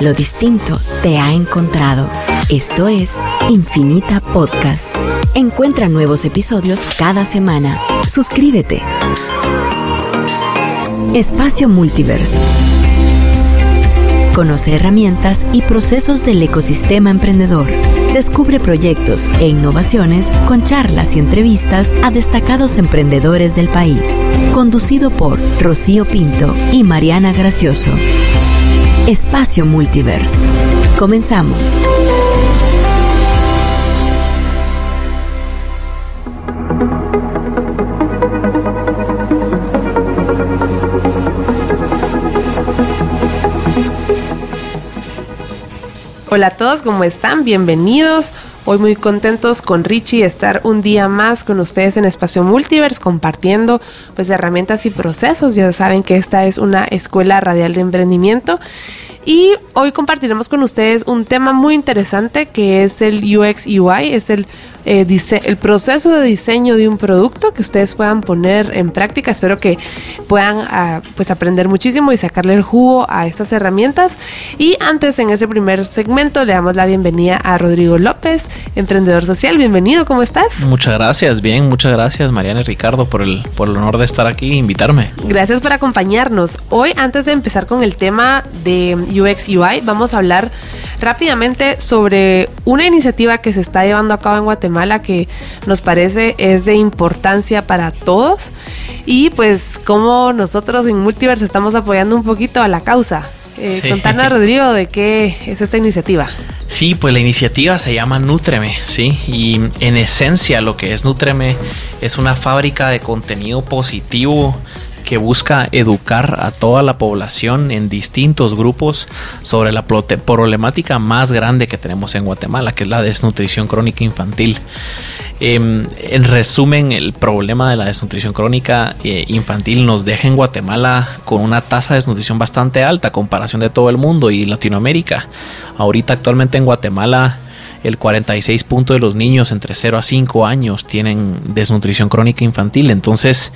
Lo distinto te ha encontrado. Esto es Infinita Podcast. Encuentra nuevos episodios cada semana. Suscríbete. Espacio Multiverse. Conoce herramientas y procesos del ecosistema emprendedor. Descubre proyectos e innovaciones con charlas y entrevistas a destacados emprendedores del país. Conducido por Rocío Pinto y Mariana Gracioso. Espacio Multiverse. Comenzamos. Hola a todos, ¿cómo están? Bienvenidos. Hoy muy contentos con Richie estar un día más con ustedes en Espacio Multiverse compartiendo pues herramientas y procesos. Ya saben que esta es una escuela radial de emprendimiento y hoy compartiremos con ustedes un tema muy interesante que es el UX UI, es el, eh, el proceso de diseño de un producto que ustedes puedan poner en práctica. Espero que puedan ah, pues aprender muchísimo y sacarle el jugo a estas herramientas. Y antes, en ese primer segmento, le damos la bienvenida a Rodrigo López, emprendedor social. Bienvenido, ¿cómo estás? Muchas gracias, bien, muchas gracias Mariana y Ricardo por el, por el honor de estar aquí e invitarme. Gracias por acompañarnos. Hoy, antes de empezar con el tema de UX UI, vamos a hablar rápidamente sobre una iniciativa que se está llevando a cabo en Guatemala que nos parece es de importancia para todos y pues como nosotros en Multiverse estamos apoyando un poquito a la causa. Eh, Contanos, Rodrigo, de qué es esta iniciativa. Sí, pues la iniciativa se llama Nutreme, ¿sí? Y en esencia lo que es Nutreme es una fábrica de contenido positivo que busca educar a toda la población en distintos grupos sobre la problemática más grande que tenemos en Guatemala, que es la desnutrición crónica infantil. Em, en resumen, el problema de la desnutrición crónica eh, infantil nos deja en Guatemala con una tasa de desnutrición bastante alta a comparación de todo el mundo y Latinoamérica. Ahorita actualmente en Guatemala el 46 punto de los niños entre 0 a 5 años tienen desnutrición crónica infantil. Entonces,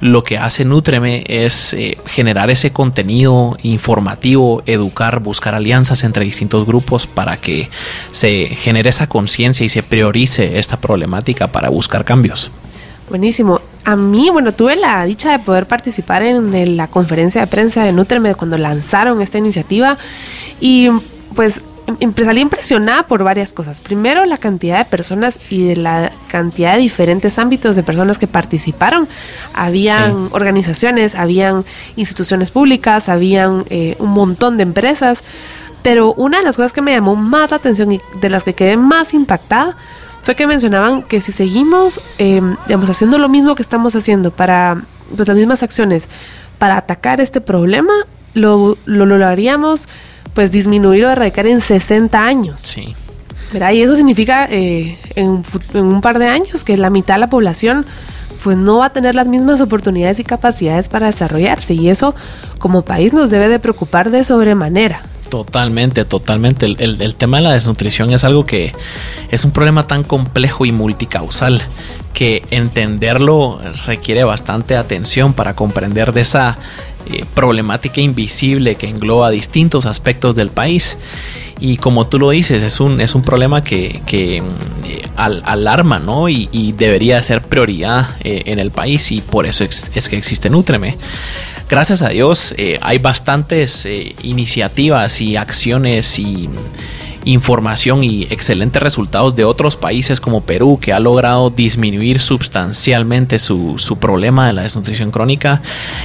lo que hace Nutreme es eh, generar ese contenido informativo, educar, buscar alianzas entre distintos grupos para que se genere esa conciencia y se priorice esta problemática para buscar cambios. Buenísimo. A mí, bueno, tuve la dicha de poder participar en la conferencia de prensa de Nutreme cuando lanzaron esta iniciativa y pues salí impresionada por varias cosas. Primero, la cantidad de personas y de la cantidad de diferentes ámbitos de personas que participaron. Habían organizaciones, habían instituciones públicas, habían eh, un montón de empresas. Pero una de las cosas que me llamó más la atención y de las que quedé más impactada fue que mencionaban que si seguimos, em, digamos, haciendo lo mismo que estamos haciendo para pues, las mismas acciones para atacar este problema, lo, lo lograríamos pues disminuir o erradicar en 60 años. Sí. Y eso significa eh, en, un par de años que la mitad de la población pues no va a tener las mismas oportunidades y capacidades para desarrollarse y eso como país nos debe de preocupar de sobremanera. Totalmente, totalmente. El, el, tema de la desnutrición es algo que es un problema tan complejo y multicausal que entenderlo requiere bastante atención para comprender de esa eh, problemática invisible que engloba distintos aspectos del país. Y como tú lo dices, es un, es un problema que, que eh, alarma ¿no? Y, debería ser prioridad eh, en el país y por eso es, que existe Nutreme gracias a Dios hay bastantes iniciativas y acciones y información y excelentes resultados de otros países como Perú, que ha logrado disminuir sustancialmente su, problema de la desnutrición crónica.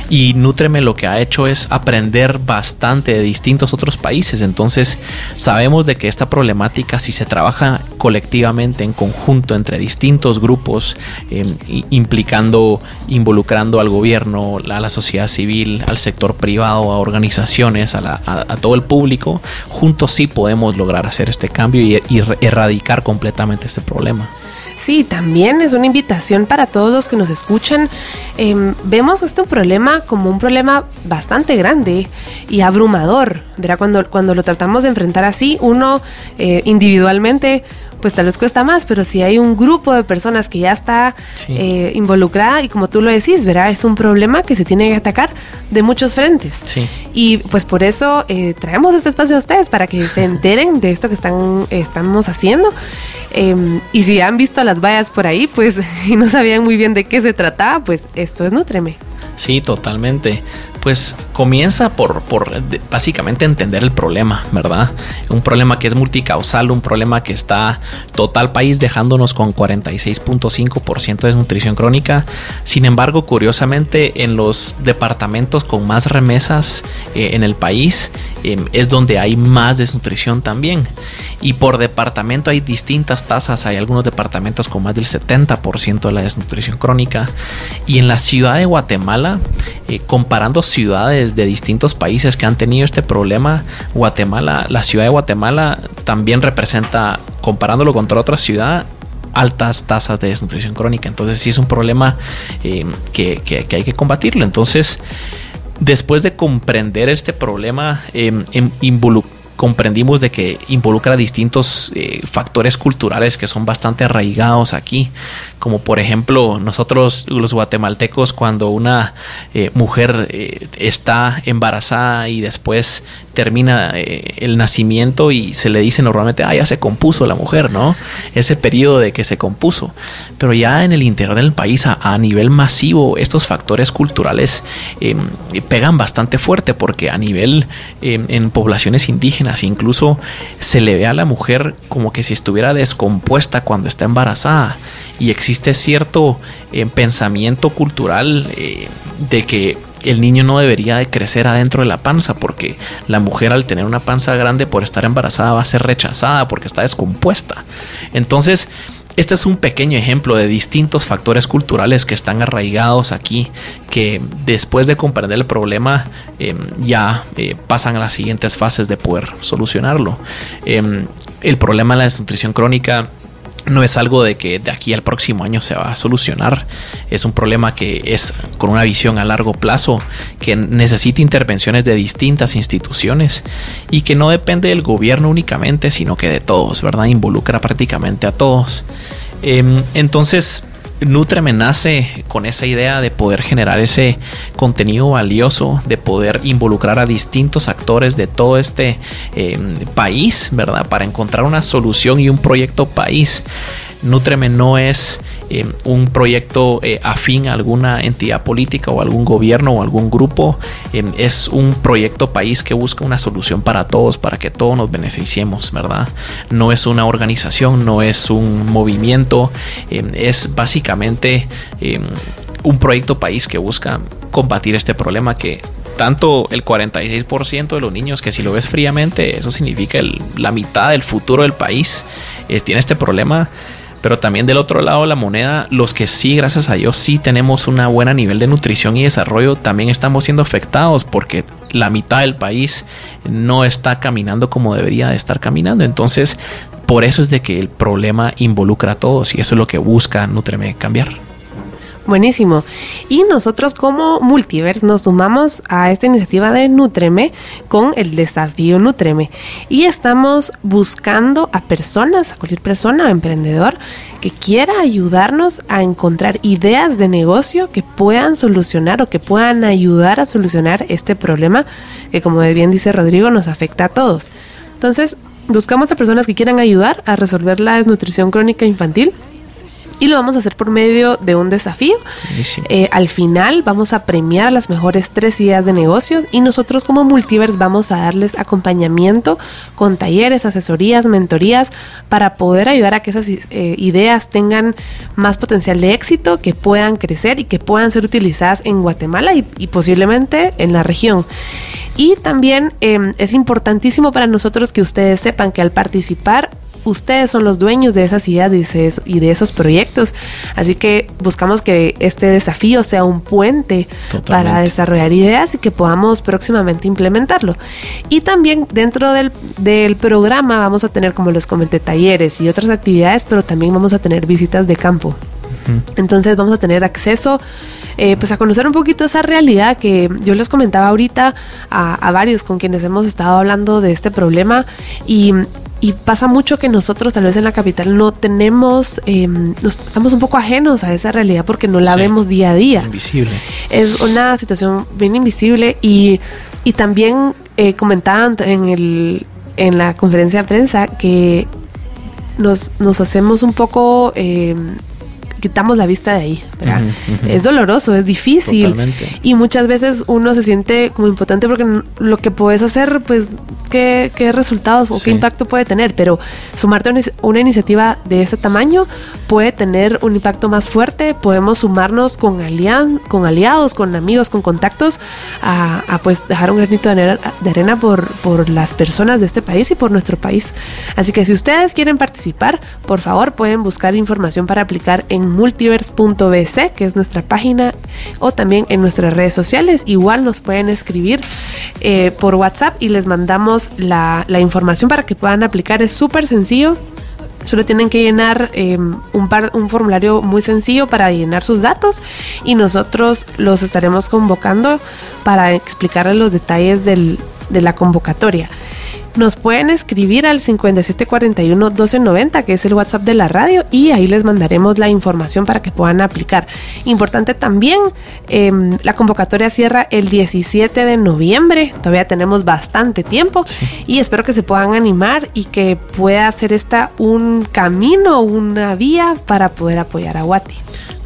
Y Nutreme lo que ha hecho es aprender bastante de distintos otros países. Entonces sabemos de que esta problemática, si se trabaja colectivamente en conjunto entre distintos grupos, em, implicando, involucrando al gobierno, a la sociedad civil, al sector privado, a organizaciones, a todo el público, juntos sí podemos lograr hacer este cambio y, erradicar completamente este problema. Sí, también es una invitación para todos los que nos escuchan. Em, vemos este problema como un problema bastante grande y abrumador. Verá, cuando, cuando lo tratamos de enfrentar así, uno eh, individualmente pues tal vez cuesta más, pero si hay un grupo de personas que ya está eh, involucrada y como tú lo decís, ¿verdad? Es un problema que se tiene que atacar de muchos frentes. Sí. Y pues por eso eh, traemos este espacio a ustedes para que se enteren de esto que están, estamos haciendo. Em, y si han visto las vallas por ahí, pues y no sabían muy bien de qué se trataba, pues esto es Nutreme. Sí, totalmente pues comienza por, por básicamente entender el problema, ¿verdad? Un problema que es multicausal, un problema que está total país dejándonos con 46.5% de desnutrición crónica. Sin embargo, curiosamente, en los departamentos con más remesas eh, en el país em, es donde hay más desnutrición también. Y por departamento hay distintas tasas. Hay algunos departamentos con más del 70% de la desnutrición crónica. Y en la ciudad de Guatemala, eh, comparando ciudades de distintos países que han tenido este problema, Guatemala, la ciudad de Guatemala también representa, comparándolo con otra ciudad, altas tasas de desnutrición crónica. Entonces sí es un problema eh, que, hay que combatirlo. Entonces, después de comprender este problema, eh, comprendimos de que involucra distintos eh, factores culturales que son bastante arraigados aquí, como por ejemplo nosotros los guatemaltecos cuando una eh, mujer eh, está embarazada y después termina el nacimiento y se le dice normalmente, ah, ya se compuso la mujer, ¿no? Ese periodo de que se compuso. Pero ya en el interior del país, a, nivel masivo, estos factores culturales em, pegan bastante fuerte porque a nivel em, en poblaciones indígenas, Incluso se le ve a la mujer como que si estuviera descompuesta cuando está embarazada. Y existe cierto eh, pensamiento cultural eh, de que el niño no debería de crecer adentro de la panza porque la mujer al tener una panza grande por estar embarazada va a ser rechazada porque está descompuesta. Entonces, este es un pequeño ejemplo de distintos factores culturales que están arraigados aquí, que después de comprender el problema em, ya eh, pasan a las siguientes fases de poder solucionarlo. Em, el problema de la desnutrición crónica no es algo de que de aquí al próximo año se va a solucionar. Es un problema que es con una visión a largo plazo, que necesita intervenciones de distintas instituciones y que no depende del gobierno únicamente, sino que de todos, ¿verdad? Involucra prácticamente a todos. Em, entonces, Nutreme nace con esa idea de poder generar ese contenido valioso, de poder involucrar a distintos actores de todo este em, país, ¿verdad? Para encontrar una solución y un proyecto país. Nutreme no es eh, un proyecto eh, afín a alguna entidad política o algún gobierno o algún grupo. Eh, es un proyecto país que busca una solución para todos, para que todos nos beneficiemos, ¿verdad? No es una organización, no es un movimiento, es básicamente un proyecto país que busca combatir este problema que tanto el 46% de los niños, que si lo ves fríamente, eso significa la mitad del futuro del país, tiene este problema pero también del otro lado de la moneda, los que sí, gracias a Dios, sí tenemos un buen nivel de nutrición y desarrollo, también estamos siendo afectados porque la mitad del país no está caminando como debería de estar caminando. Entonces, por eso es de que el problema involucra a todos y eso es lo que busca Nutreme cambiar. Buenísimo. Y nosotros como Multiverse nos sumamos a esta iniciativa de Nutreme con el desafío Nutreme. Y estamos buscando a personas, a cualquier persona, emprendedor, que quiera ayudarnos a encontrar ideas de negocio que puedan solucionar o que puedan ayudar a solucionar este problema que, como bien dice Rodrigo, nos afecta a todos. Entonces, buscamos a personas que quieran ayudar a resolver la desnutrición crónica infantil y lo vamos a hacer por medio de un desafío. Eh, al final vamos a premiar las mejores tres ideas de negocios y nosotros como Multiverse vamos a darles acompañamiento con talleres, asesorías, mentorías para poder ayudar a que esas eh, ideas tengan más potencial de éxito, que puedan crecer y que puedan ser utilizadas en Guatemala y, posiblemente en la región. Y también em, es importantísimo para nosotros que ustedes sepan que al participar ustedes son los dueños de esas ideas y de esos proyectos. Así que buscamos que este desafío sea un puente para desarrollar ideas y que podamos próximamente implementarlo. Y también dentro del, programa vamos a tener, como les comenté, talleres y otras actividades, pero también vamos a tener visitas de campo. Entonces vamos a tener acceso eh, pues a conocer un poquito esa realidad que yo les comentaba ahorita a, a varios con quienes hemos estado hablando de este problema y y pasa mucho que nosotros tal vez en la capital no tenemos, em, estamos un poco ajenos a esa realidad porque no la vemos día a día. Invisible. Es una situación bien invisible y, y también eh, comentaban en, el, en la conferencia de prensa que nos, nos hacemos un poco... Eh, quitamos la vista de ahí. Es doloroso, es difícil. Y muchas veces uno se siente como impotente porque lo que puedes hacer, pues, ¿qué, resultados o qué impacto puede tener? Pero sumarte a una iniciativa de ese tamaño puede tener un impacto más fuerte. Podemos sumarnos con, alian, con aliados, con amigos, con contactos, a, pues dejar un granito de arena, por, por las personas de este país y por nuestro país. Así que si ustedes quieren participar, por favor pueden buscar información para aplicar en multiverse.bc, que es nuestra página, o también en nuestras redes sociales. Igual nos pueden escribir eh, por WhatsApp y les mandamos la, información para que puedan aplicar. Es súper sencillo. Solo tienen que llenar em, un, un formulario muy sencillo para llenar sus datos y nosotros los estaremos convocando para explicarles los detalles de la convocatoria nos pueden escribir al 5741-1290, que es el WhatsApp de la radio, y ahí les mandaremos la información para que puedan aplicar. Importante también, em, la convocatoria cierra el 17 de noviembre, todavía tenemos bastante tiempo y espero que se puedan animar y que pueda ser esta un camino, una vía para poder apoyar a Guati.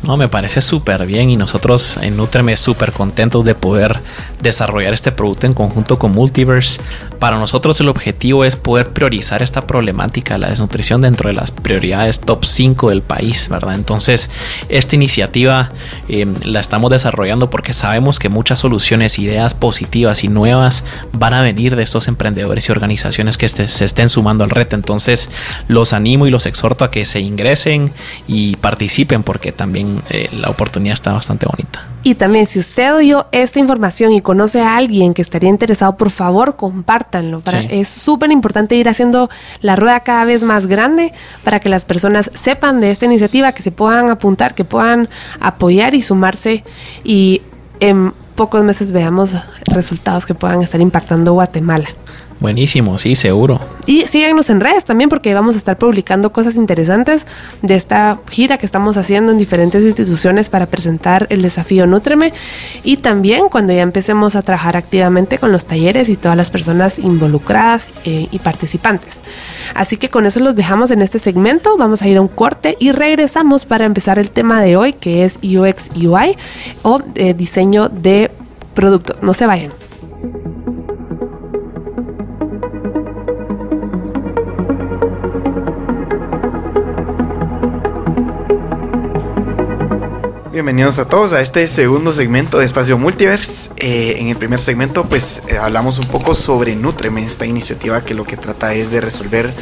No, me parece súper bien y nosotros en Nutreme súper contentos de poder desarrollar este producto en conjunto con Multiverse. Para nosotros el objetivo es poder priorizar esta problemática, la desnutrición dentro de las prioridades top 5 del país, ¿verdad? Entonces, esta iniciativa eh, la estamos desarrollando porque sabemos que muchas soluciones, ideas positivas y nuevas van a venir de estos emprendedores y organizaciones que este, se estén sumando al reto. Entonces, los animo y los exhorto a que se ingresen y participen porque también eh, la oportunidad está bastante bonita. Y también si usted oyó esta información y conoce a alguien que estaría interesado, por favor compártanlo. Es súper importante ir haciendo la rueda cada vez más grande para que las personas sepan de esta iniciativa, que se puedan apuntar, que puedan apoyar y sumarse y en pocos meses veamos resultados que puedan estar impactando Guatemala. Buenísimo, sí, seguro. Y síganos en redes también porque vamos a estar publicando cosas interesantes de esta gira que estamos haciendo en diferentes instituciones para presentar el desafío Nutreme y también cuando ya empecemos a trabajar activamente con los talleres y todas las personas involucradas eh, y participantes. Así que con eso los dejamos en este segmento, vamos a ir a un corte y regresamos para empezar el tema de hoy que es UX UI o eh, diseño de productos. No se vayan. Bienvenidos a todos a este segundo segmento de Espacio Multiverse. Eh, en el primer segmento pues eh, hablamos un poco sobre Nutreme, esta iniciativa que lo que trata es de resolver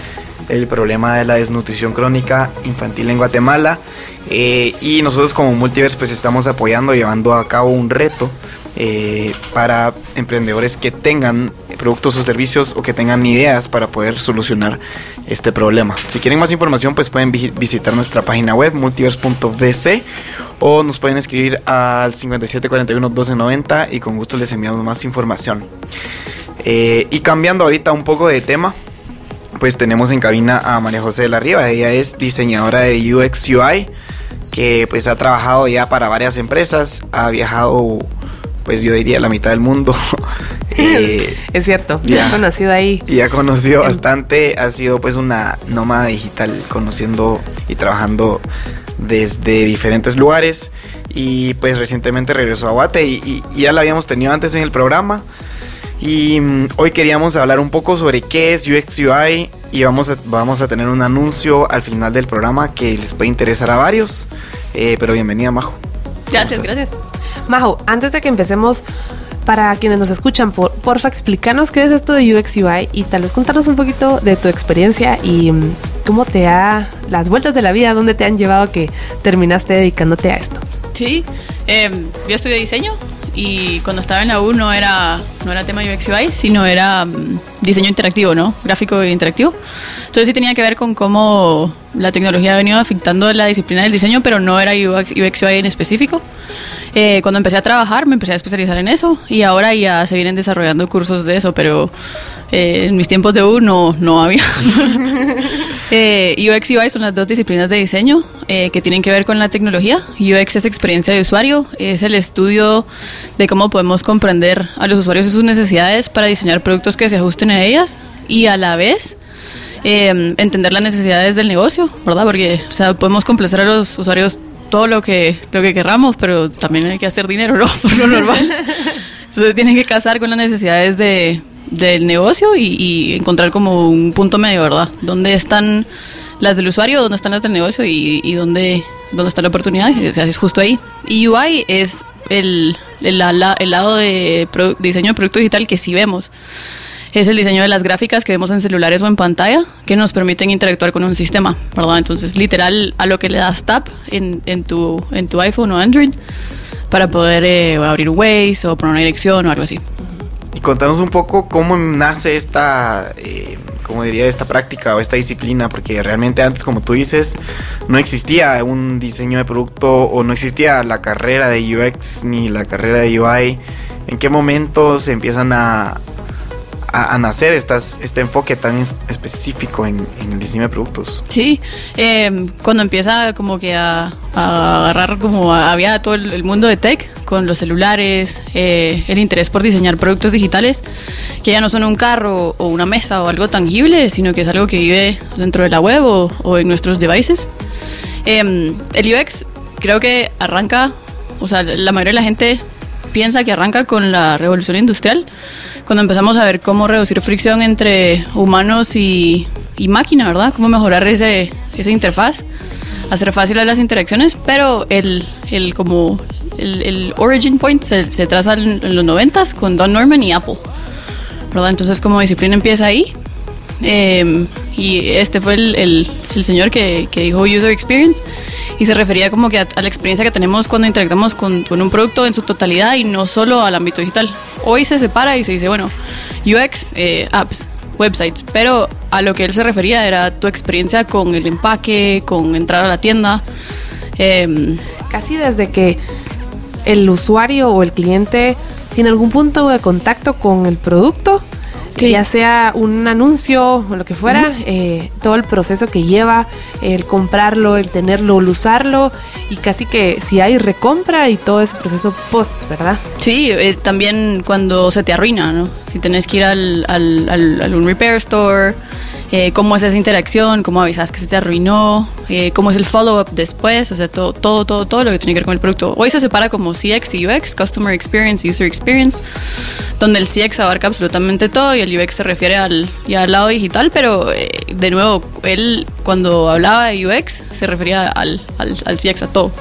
el problema de la desnutrición crónica infantil en Guatemala. Eh, y nosotros como Multiverse pues estamos apoyando, llevando a cabo un reto para emprendedores que tengan productos o servicios o que tengan ideas para poder solucionar este problema. Si quieren más información pues pueden visitar nuestra página web multiverse.vc o nos pueden escribir al 5741-1290 y con gusto les enviamos más información. Eh, y cambiando ahorita un poco de tema, pues tenemos en cabina a María José de la Riva, ella es diseñadora de UX UI, que pues ha trabajado ya para varias empresas, ha viajado pues yo diría la mitad del mundo. Eh, es cierto, ya ha conocido ahí. Y ha conocido bastante, ha sido pues una nómada digital, conociendo y trabajando desde diferentes lugares y pues recientemente regresó a Guate y, ya la habíamos tenido antes en el programa y mm, hoy queríamos hablar un poco sobre qué es UX UI y vamos a, vamos a tener un anuncio al final del programa que les puede interesar a varios, eh, pero bienvenida Majo. Gracias, gracias. Majo, antes de que empecemos, para quienes nos escuchan, por, porfa, explícanos qué es esto de UX UI y tal vez contarnos un poquito de tu experiencia y mm, cómo te ha, las vueltas de la vida, dónde te han llevado que terminaste dedicándote a esto. Sí, em, yo estudié diseño y cuando estaba en la 1 era no era tema UX UI, sino era mm, diseño interactivo, ¿no? Gráfico e interactivo. Entonces sí tenía que ver con cómo la tecnología ha venido afectando la disciplina del diseño, pero no era UX UI en específico. Eh, cuando empecé a trabaar me empecé a especializar en eso y ahora ya se vienen desarrollando cursos de eso, pero eh, en mis tiempos de U no, no había. eh, UX y UI son las dos disciplinas de diseño eh, que tienen que ver con la tecnología. UX es experiencia de usuario, es el estudio de cómo podemos comprender a los usuarios y sus necesidades para diseñar productos que se ajusten a ellas y a la vez eh, entender las necesidades del negocio, ¿verdad? Porque o sea, podemos complacer a los usuarios todo lo que, lo que querramos, pero también hay que hacer dinero, ¿no? Por lo normal. Entonces tienen que casar con las necesidades de, del negocio y, encontrar como un punto medio, ¿verdad? ¿Dónde están las del usuario, dónde están las del negocio y, y dónde, dónde está la oportunidad? O sea, es justo ahí. Y UI es el, el, el lado de diseño de producto digital que sí vemos. Es el diseño de las gráficas que vemos en celulares o en pantalla que nos permiten interactuar con un sistema, ¿verdad? Entonces, literal, a lo que le das tap en, en, tu, en tu iPhone o Android para poder eh, abrir Waze o poner una dirección o algo así. Y contanos un poco cómo nace esta, eh, diría, esta práctica o esta disciplina, porque realmente antes, como tú dices, no existía un diseño de producto o no existía la carrera de UX ni la carrera de UI. ¿En qué momento se empiezan a, a, a, nacer estas, este enfoque tan específico en, en, el diseño de productos. Sí, eh, cuando empieza como que a, a agarrar como a, había todo el, el, mundo de tech con los celulares, eh, el interés por diseñar productos digitales que ya no son un carro o una mesa o algo tangible, sino que es algo que vive dentro de la web o, o en nuestros devices. Eh, el UX creo que arranca, o sea, la mayoría de la gente piensa que arranca con la revolución industrial, cuando empezamos a ver cómo reducir fricción entre humanos y, y máquina, ¿verdad? Cómo mejorar ese, esa interfaz, hacer fáciles las interacciones, pero el, el como el, el, origin point se, se traza en, en los 90 con Don Norman y Apple, ¿verdad? Entonces como disciplina empieza ahí. Eh, y este fue el, el, señor que, que, dijo user experience y se refería como que a, a la experiencia que tenemos cuando interactuamos con, con, un producto en su totalidad y no solo al ámbito digital. Hoy se separa y se dice, bueno, UX, eh, apps, websites, pero a lo que él se refería era tu experiencia con el empaque, con entrar a la tienda. Eh, Casi desde que el usuario o el cliente tiene algún punto de contacto con el producto, Sí. ya sea un anuncio o lo que fuera, uh -huh. eh, todo el proceso que lleva, el comprarlo, el tenerlo, el usarlo y casi que si hay recompra y todo ese proceso post, ¿verdad? Sí, eh, también cuando se te arruina, ¿no? Si tenés que ir al, al, al, al un repair store, eh, cómo es esa interacción, cómo avisas que se te arruinó, eh, cómo es el follow-up después, o sea, todo, todo, todo, todo lo que tiene que ver con el producto. Hoy se separa como CX y UX, Customer Experience, User Experience, donde el CX abarca absolutamente todo y el UX se refiere al, ya al lado digital, pero eh, de nuevo, él cuando hablaba de UX se refería al, al, al CX a todo.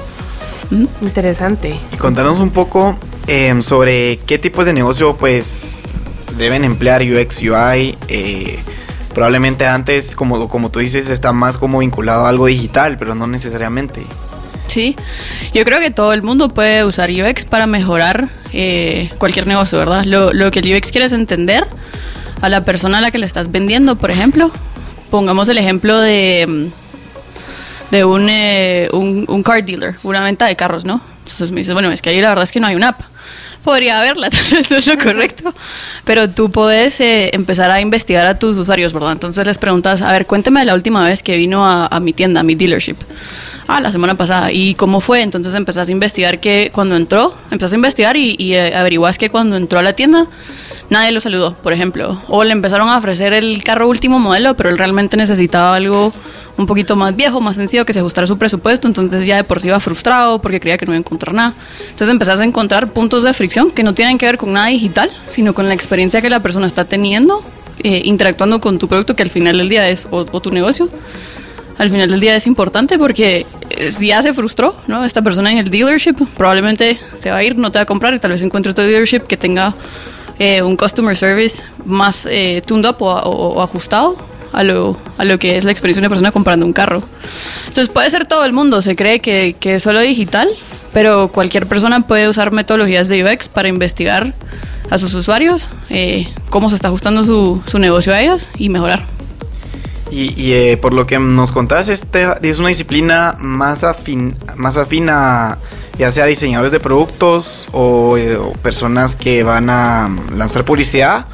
¿Mm? Interesante. Y contanos un poco eh, sobre qué tipos de negocio pues deben emplear UX, UI. Probablemente antes, como, como tú dices, está más como vinculado a algo digital, pero no necesariamente. Sí, yo creo que todo el mundo puede usar UX para mejorar eh, cualquier negocio, ¿verdad? Lo, que el UX quiere es entender a la persona a la que le estás vendiendo, por ejemplo. Pongamos el ejemplo de, de un, eh, un, un car dealer, una venta de carros, ¿no? Entonces me dices, bueno, es que ahí la verdad es que no hay una app podría haberla, eso es lo correcto. Pero tú puedes eh, empezar a investigar a tus usuarios, ¿verdad? Entonces les preguntas, a ver, cuénteme de la última vez que vino a, a mi tienda, a mi dealership. Ah, la semana pasada. ¿Y cómo fue? Entonces empezás a investigar que cuando entró, empezás a investigar y, y eh, averiguas que cuando entró a la tienda nadie lo saludó, por ejemplo. O le empezaron a ofrecer el carro último modelo, pero él realmente necesitaba algo un poquito más viejo, más sencillo, que se ajustara a su presupuesto, entonces ya de por sí iba frustrado porque creía que no iba a encontrar nada. Entonces empezás a encontrar puntos de fricción que no tienen que ver con nada digital, sino con la experiencia que la persona está teniendo, eh, interactuando con tu producto, que al final del día es o, tu negocio. Al final del día es importante porque eh, si ya se frustró, ¿no? Esta persona en el dealership probablemente se va a ir, no te va a comprar y tal vez encuentre otro dealership que tenga eh, un customer service más eh, tuned up o, o, o ajustado a lo, a lo que es la experiencia de una persona comprando un carro. Entonces puede ser todo el mundo, se cree que, que es solo digital, pero cualquier persona puede usar metodologías de UX para investigar a sus usuarios, eh, cómo se está ajustando su, su negocio a ellos y mejorar. Y, eh, por lo que nos contás, este es una disciplina más afín, más afín a ya sea diseñadores de productos o, eh, o, personas que van a lanzar publicidad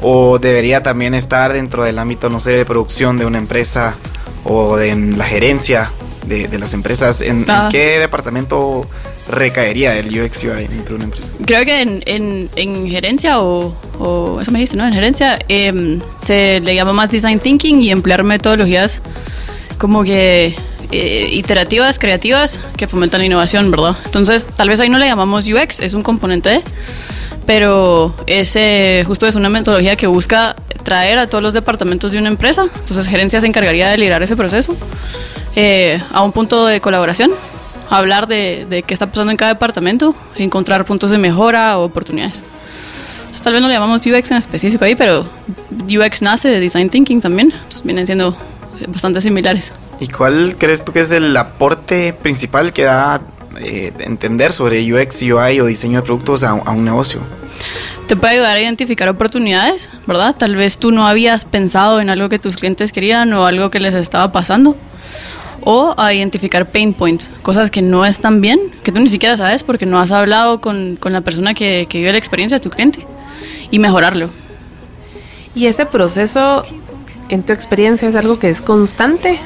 o debería también estar dentro del ámbito, no sé, de producción de una empresa o de en la gerencia de, de las empresas. ¿En, Ah. ¿En qué departamento recaería el UX UI dentro de una empresa? Creo que en, en, en gerencia o, o eso me dijiste, ¿no? En gerencia em, se le llama más design thinking y emplear metodologías como que eh, iterativas, creativas, que fomentan la innovación, ¿verdad? Entonces, tal vez ahí no le llamamos UX, es un componente pero ese justo es una metodología que busca traer a todos los departamentos de una empresa. Entonces, gerencia se encargaría de liderar ese proceso eh, a un punto de colaboración, hablar de, de qué está pasando en cada departamento, encontrar puntos de mejora o oportunidades. Entonces, tal vez no le llamamos UX en específico ahí, pero UX nace de Design Thinking también, entonces vienen siendo bastante similares. ¿Y cuál crees tú que es el aporte principal que da eh, entender sobre UX, UI o diseño de productos a, a un negocio? te puede ayudar a identificar oportunidades, ¿verdad? Tal vez tú no habías pensado en algo que tus clientes querían o algo que les estaba pasando. O a identificar pain points, cosas que no están bien, que tú ni siquiera sabes porque no has hablado con, con la persona que, que vive la experiencia de tu cliente y mejorarlo. Y ese proceso, en tu experiencia, es algo que es constante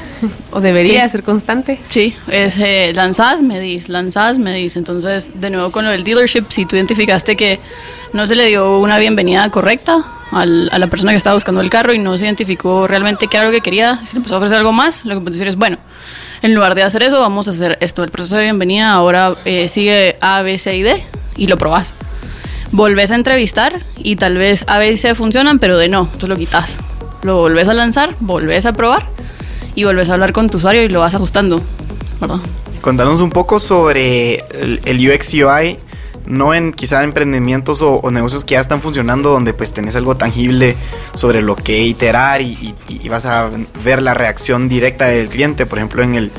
o debería Sí. ser constante. Sí, es eh, lanzás, medís, lanzás, medís. Entonces, de nuevo con lo del dealership, si tú identificaste que no se le dio una bienvenida correcta al- a la persona que estaba buscando el carro y no se identificó realmente qué era lo que quería, y se le empezó a ofrecer algo más, lo que puedes decir es, bueno, en lugar de hacer eso, vamos a hacer esto. El proceso de bienvenida ahora eh, sigue A, B, C y D y lo probás. Volvés a entrevistar y tal vez A, B y C funcionan, pero de no, tú lo quitas. Lo volvés a lanzar, volvés a probar y volvés a hablar con tu usuario y lo vas ajustando, ¿verdad? Contanos un poco sobre el, el UX UI, no en quizá emprendimientos o, o negocios que ya están funcionando, donde pues tenés algo tangible sobre lo que iterar y, y- y vas a ver la reacción directa del cliente. Por ejemplo, en, el,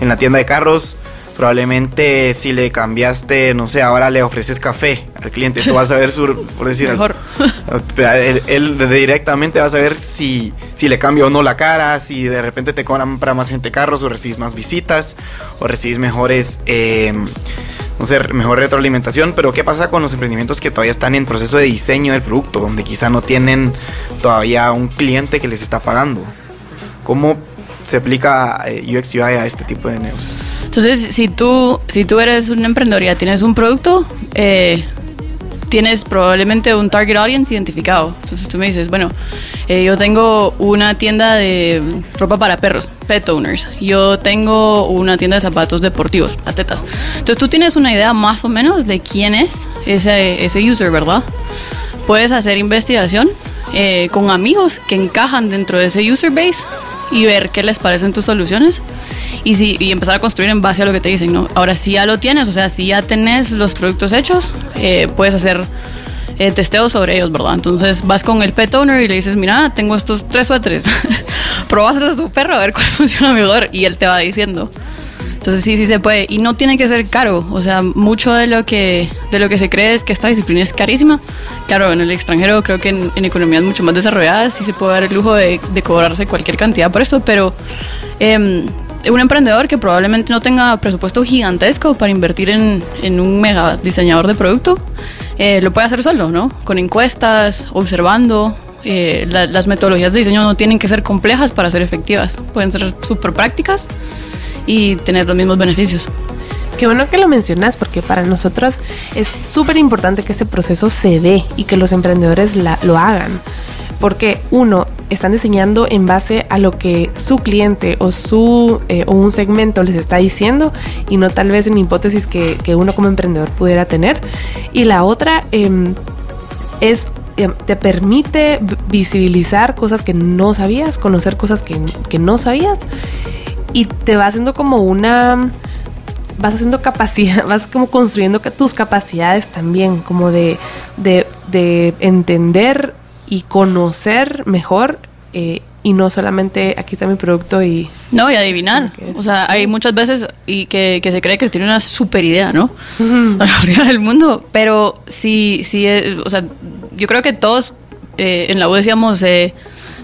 en la tienda de carros, probablemente si le cambiaste, no sé, ahora le ofreces café al cliente, tú vas a ver su, por decir, Mejor. él, él directamente va a saber si, si le cambia o no la cara, si de repente te cobran para más gente carros o recibes más visitas o recibes mejores, eh, no sé, mejor retroalimentación. Pero ¿qué pasa con los emprendimientos que todavía están en proceso de diseño del producto, donde quizá no tienen todavía un cliente que les está pagando? ¿Cómo se aplica eh, UX UI a este tipo de negocio? Entonces, si tú, si tú eres un emprendedor y tienes un producto, eh, tienes probablemente un target audience identificado. Entonces tú me dices, bueno, eh, yo tengo una tienda de ropa para perros, pet owners. Yo tengo una tienda de zapatos deportivos, patetas. Entonces tú tienes una idea más o menos de quién es ese, ese user, ¿verdad? Puedes hacer investigación eh, con amigos que encajan dentro de ese user base y ver qué les parecen tus soluciones y, si, y empezar a construir en base a lo que te dicen, ¿no? Ahora, si ya lo tienes, o sea, si ya tenés los productos hechos, eh, puedes hacer eh, testeos sobre ellos, ¿verdad? Entonces vas con el pet owner y le dices, mira, tengo estos tres suéteres, probáselos a tu perro a ver cuál funciona mejor y él te va diciendo. Entonces sí, sí se puede. Y no tiene que ser caro. O sea, mucho de lo que, de lo que se cree es que esta disciplina es carísima. Claro, en el extranjero creo que en, en economías mucho más desarrolladas sí se puede dar el lujo de, de cobrarse cualquier cantidad por esto, pero em, un emprendedor que probablemente no tenga presupuesto gigantesco para invertir en, en un mega diseñador de producto, eh, lo puede hacer solo, ¿no? Con encuestas, observando. eh, la- las metodologías de diseño no tienen que ser complejas para ser efectivas. Pueden ser súper prácticas y tener los mismos beneficios. Qué bueno que lo mencionas porque para nosotros es súper importante que ese proceso se dé y que los emprendedores lo hagan. Porque uno, están diseñando en base a lo que su cliente o su eh, o un segmento les está diciendo y no tal vez en hipótesis que, que uno como emprendedor pudiera tener. Y la otra em, es em, te permite visibilizar cosas que no sabías, conocer cosas que, que no sabías y te va haciendo como una vas haciendo capacidad, vas como construyendo tus capacidades también, como de, de, de entender y conocer mejor eh, y no solamente aquí está mi producto y... No, y adivinar. O sea, hay muchas veces y que, que se cree que se tiene una super idea, ¿no? La mayoría del mundo. Pero sí, sí, eh, o sea, yo creo que todos eh, en la U decíamos... Eh,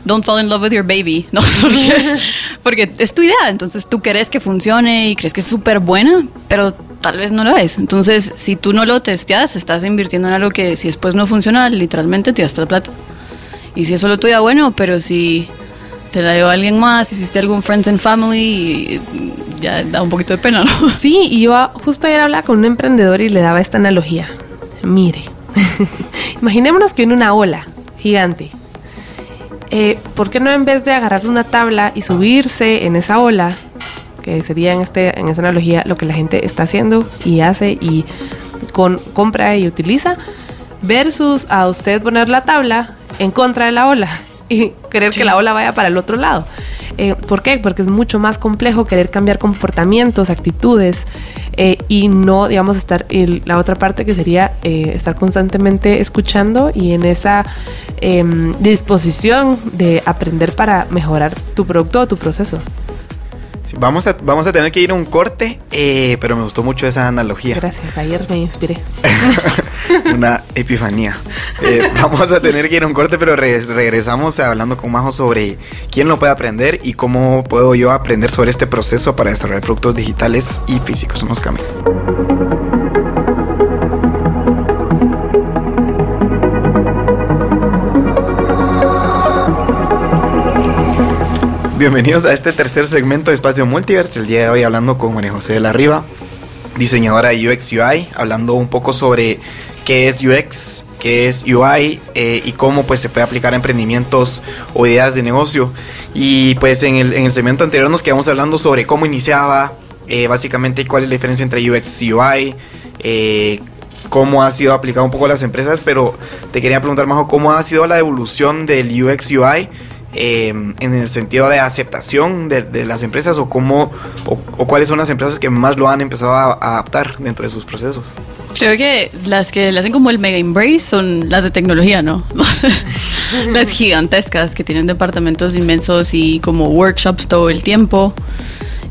don't fall in love with your baby, ¿no? Porque, porque, es tu idea, entonces tú crees que funcione y crees que es súper buena, pero tal vez no lo es. Entonces, si tú no lo testeas, estás invirtiendo en algo que si después no funciona, literalmente te gastas plata. Y si es solo tuya, bueno, pero si te la dio alguien más, hiciste algún Friends and Family, ya da un poquito de pena, ¿no? Sí, y yo justo ayer hablaba con un emprendedor y le daba esta analogía. Mire, imaginémonos que en una ola gigante, eh, ¿por qué no en vez de agarrar una tabla y subirse en esa ola, que sería en, este, en esa analogía lo que la gente está haciendo y hace y con, compra y utiliza, versus a usted poner la tabla en contra de la ola y querer que la ola vaya para el otro lado. Eh, ¿Por qué? Porque es mucho más complejo querer cambiar comportamientos, actitudes eh, y no, digamos, estar en la otra parte que sería eh, estar constantemente escuchando y en esa em, disposición de aprender para mejorar tu producto o tu proceso vamos, a, vamos a tener que ir a un corte, pero me gustó mucho esa analogía. Gracias, ayer me inspiré. Una epifanía. Eh, vamos a tener que ir a un corte, pero regresamos hablando con Majo sobre quién lo puede aprender y cómo puedo yo aprender sobre este proceso para desarrollar productos digitales y físicos. Somos Camino. Bienvenidos a este tercer segmento de Espacio Multiverse. El día de hoy hablando con María José de la Riva, diseñadora de UX UI, hablando un poco sobre qué es UX, qué es UI eh, y cómo pues se puede aplicar a emprendimientos o ideas de negocio. Y pues en el, en el segmento anterior nos quedamos hablando sobre cómo iniciaba, eh, básicamente cuál es la diferencia entre UX y UI, eh, cómo ha sido aplicado un poco a las empresas, pero te quería preguntar, Majo, cómo ha sido la evolución del UX UI Em, en el sentido de aceptación de, las empresas o cómo o, cuáles son las empresas que más lo han empezado a, adaptar dentro de sus procesos? Creo que las que le hacen como el mega embrace son las de tecnología, ¿no? las gigantescas que tienen departamentos inmensos y como workshops todo el tiempo.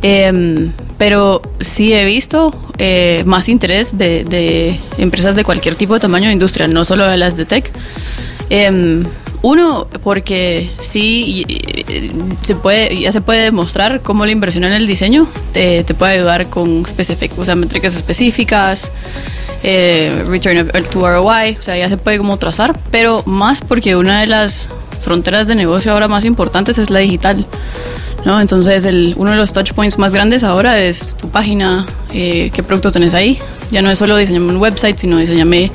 Em, pero sí he visto eh, más interés de, de, empresas de cualquier tipo de tamaño de industria, no solo de las de tech. Em, uno, porque sí se puede, ya se puede demostrar cómo la inversión en el diseño te, puede ayudar con o sea, métricas específicas, eh, return to ROI, o sea, ya se puede como trazar, pero más porque una de las fronteras de negocio ahora más importantes es la digital. ¿no? Entonces, el, uno de los touch points más grandes ahora es tu página, eh, qué producto tenés ahí. Ya no es solo diseñarme un website, sino diseñarme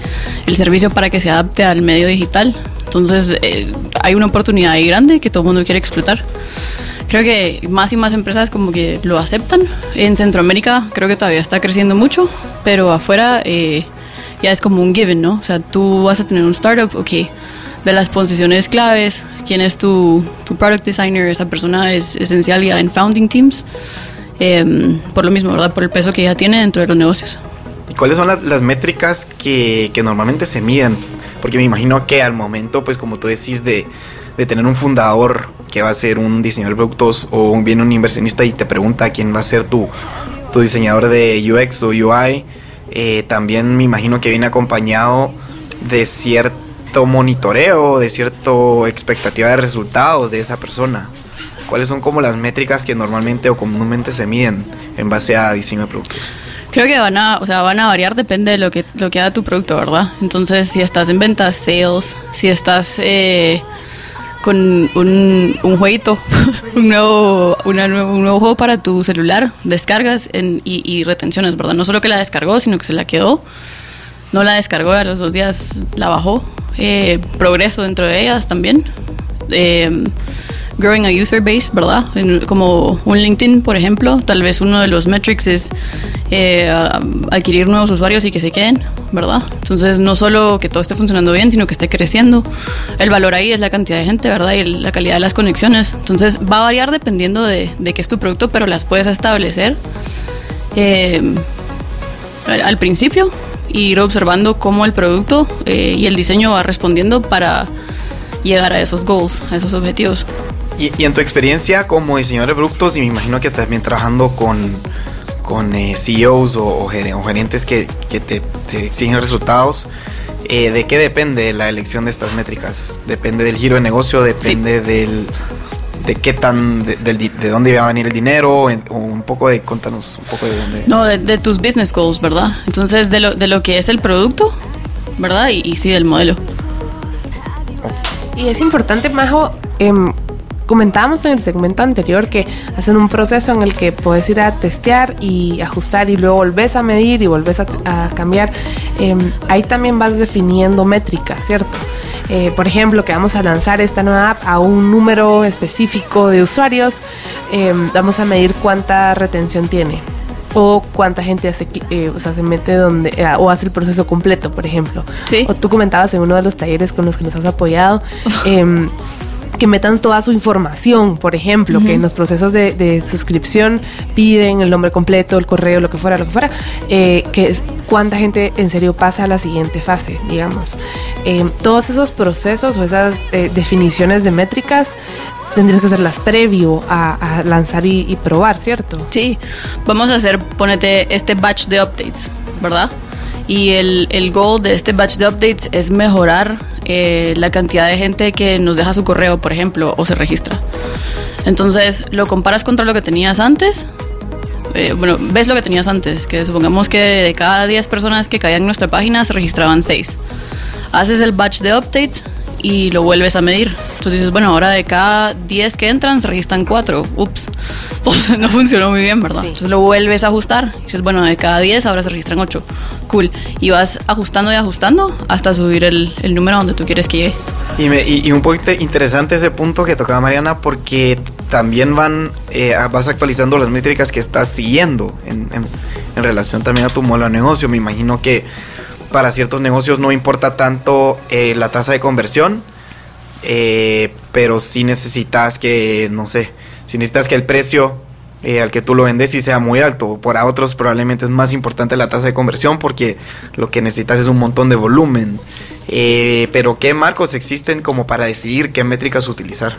el servicio para que se adapte al medio digital. Entonces eh, hay una oportunidad ahí grande que todo el mundo quiere explotar. Creo que más y más empresas como que lo aceptan. En Centroamérica creo que todavía está creciendo mucho, pero afuera eh, ya es como un given, ¿no? O sea, tú vas a tener un startup, ok, de las posiciones claves, quién es tu, tu product designer, esa persona es esencial ya en founding teams, em, por lo mismo, ¿verdad? Por el peso que ya tiene dentro de los negocios. ¿Y cuáles son las, las métricas que, que normalmente se miden porque me imagino que al momento, pues como tú decís, de, tener un fundador que va a ser un diseñador de productos o viene un inversionista y te pregunta quién va a ser tu, tu diseñador de UX o UI, eh, también me imagino que viene acompañado de cierto monitoreo, de cierta expectativa de resultados de esa persona. ¿Cuáles son como las métricas que normalmente o comúnmente se miden en base a diseño de productos? Creo que van a, o sea, van a variar, depende de lo que, lo que haga tu producto, ¿verdad? Entonces, si estás en ventas, sales, si estás eh, con un, un jueguito, un, nuevo, una, un nuevo juego para tu celular, descargas y, retenciones, ¿verdad? No solo que la descargó, sino que se la quedó. No la descargó, a los dos días la bajó. Eh, progreso dentro de ellas también. Eh, growing a user base, ¿verdad? como un LinkedIn, por ejemplo, tal vez uno de los metrics es eh, adquirir nuevos usuarios y que se queden, ¿verdad? Entonces, no solo que todo esté funcionando bien, sino que esté creciendo. El valor ahí es la cantidad de gente, ¿verdad? Y la calidad de las conexiones. Entonces, va a variar dependiendo de, qué es tu producto, pero las puedes establecer eh, al principio ir observando cómo el producto eh, y el diseño va respondiendo para llegar a esos goals, a esos objetivos. Y, y en tu experiencia como diseñador de productos, y me imagino que también trabajando con, con eh, CEOs o, o ger- o gerentes que, que te, te exigen resultados, eh, ¿de qué depende la elección de estas métricas? ¿Depende del giro de negocio? ¿Depende del, de qué tan, de, di- de dónde va a venir el dinero? En- o un poco de, contanos un poco de dónde. No, de, de tus business goals, ¿verdad? Entonces, de lo, de lo que es el producto, ¿verdad? Y, y sí, del modelo. Y es importante, Majo, em, comentábamos en el segmento anterior que hacen un proceso en el que puedes ir a testear y ajustar y luego volvés a medir y volvés a, a cambiar. Em, ahí también vas definiendo métricas, ¿cierto? Eh, por ejemplo, que vamos a lanzar esta nueva app a un número específico de usuarios, em, vamos a medir cuánta retención tiene o cuánta gente hace, eh, o sea, se mete donde eh, o hace el proceso completo, por ejemplo. Sí. O tú comentabas en uno de los talleres con los que nos has apoyado. em, que metan toda su información, por ejemplo, que en los procesos de, de suscripción piden el nombre completo, el correo, lo que fuera, lo que fuera, eh, que es cuánta gente en serio pasa a la siguiente fase, digamos. Eh, todos esos procesos o esas eh, definiciones de métricas tendrías que hacerlas previo a, a lanzar y, y probar, ¿cierto? Sí, vamos a hacer, ponete este batch de updates, ¿verdad? Y el, el goal de este batch de updates es mejorar eh, la cantidad de gente que nos deja su correo, por ejemplo, o se registra. Entonces, lo comparas contra lo que tenías antes. eh, bueno, ves lo que tenías antes, que supongamos que de cada 10 personas que caían en nuestra página se registraban 6. Haces el batch de updates y lo vuelves a medir. Entonces dices, bueno, ahora de cada 10 que entran se registran 4. Ups. Entonces no funcionó muy bien, ¿verdad? Sí. Entonces lo vuelves a ajustar. Y dices, bueno, de cada 10 ahora se registran 8. Cool. Y vas ajustando y ajustando hasta subir el, el número donde tú quieres que llegue. Y, me- y- y un poquito interesante ese punto que tocaba Mariana porque también van, eh, vas actualizando las métricas que estás siguiendo en, en- en relación también a tu modelo de negocio. Me imagino que para ciertos negocios no importa tanto eh, la tasa de conversión, eh, pero sí necesitas que, no sé, si necesitas que el precio eh, al que tú lo vendes sí sea muy alto. Para otros probablemente es más importante la tasa de conversión porque lo que necesitas es un montón de volumen. Eh, pero ¿qué marcos existen como para decidir qué métricas utilizar?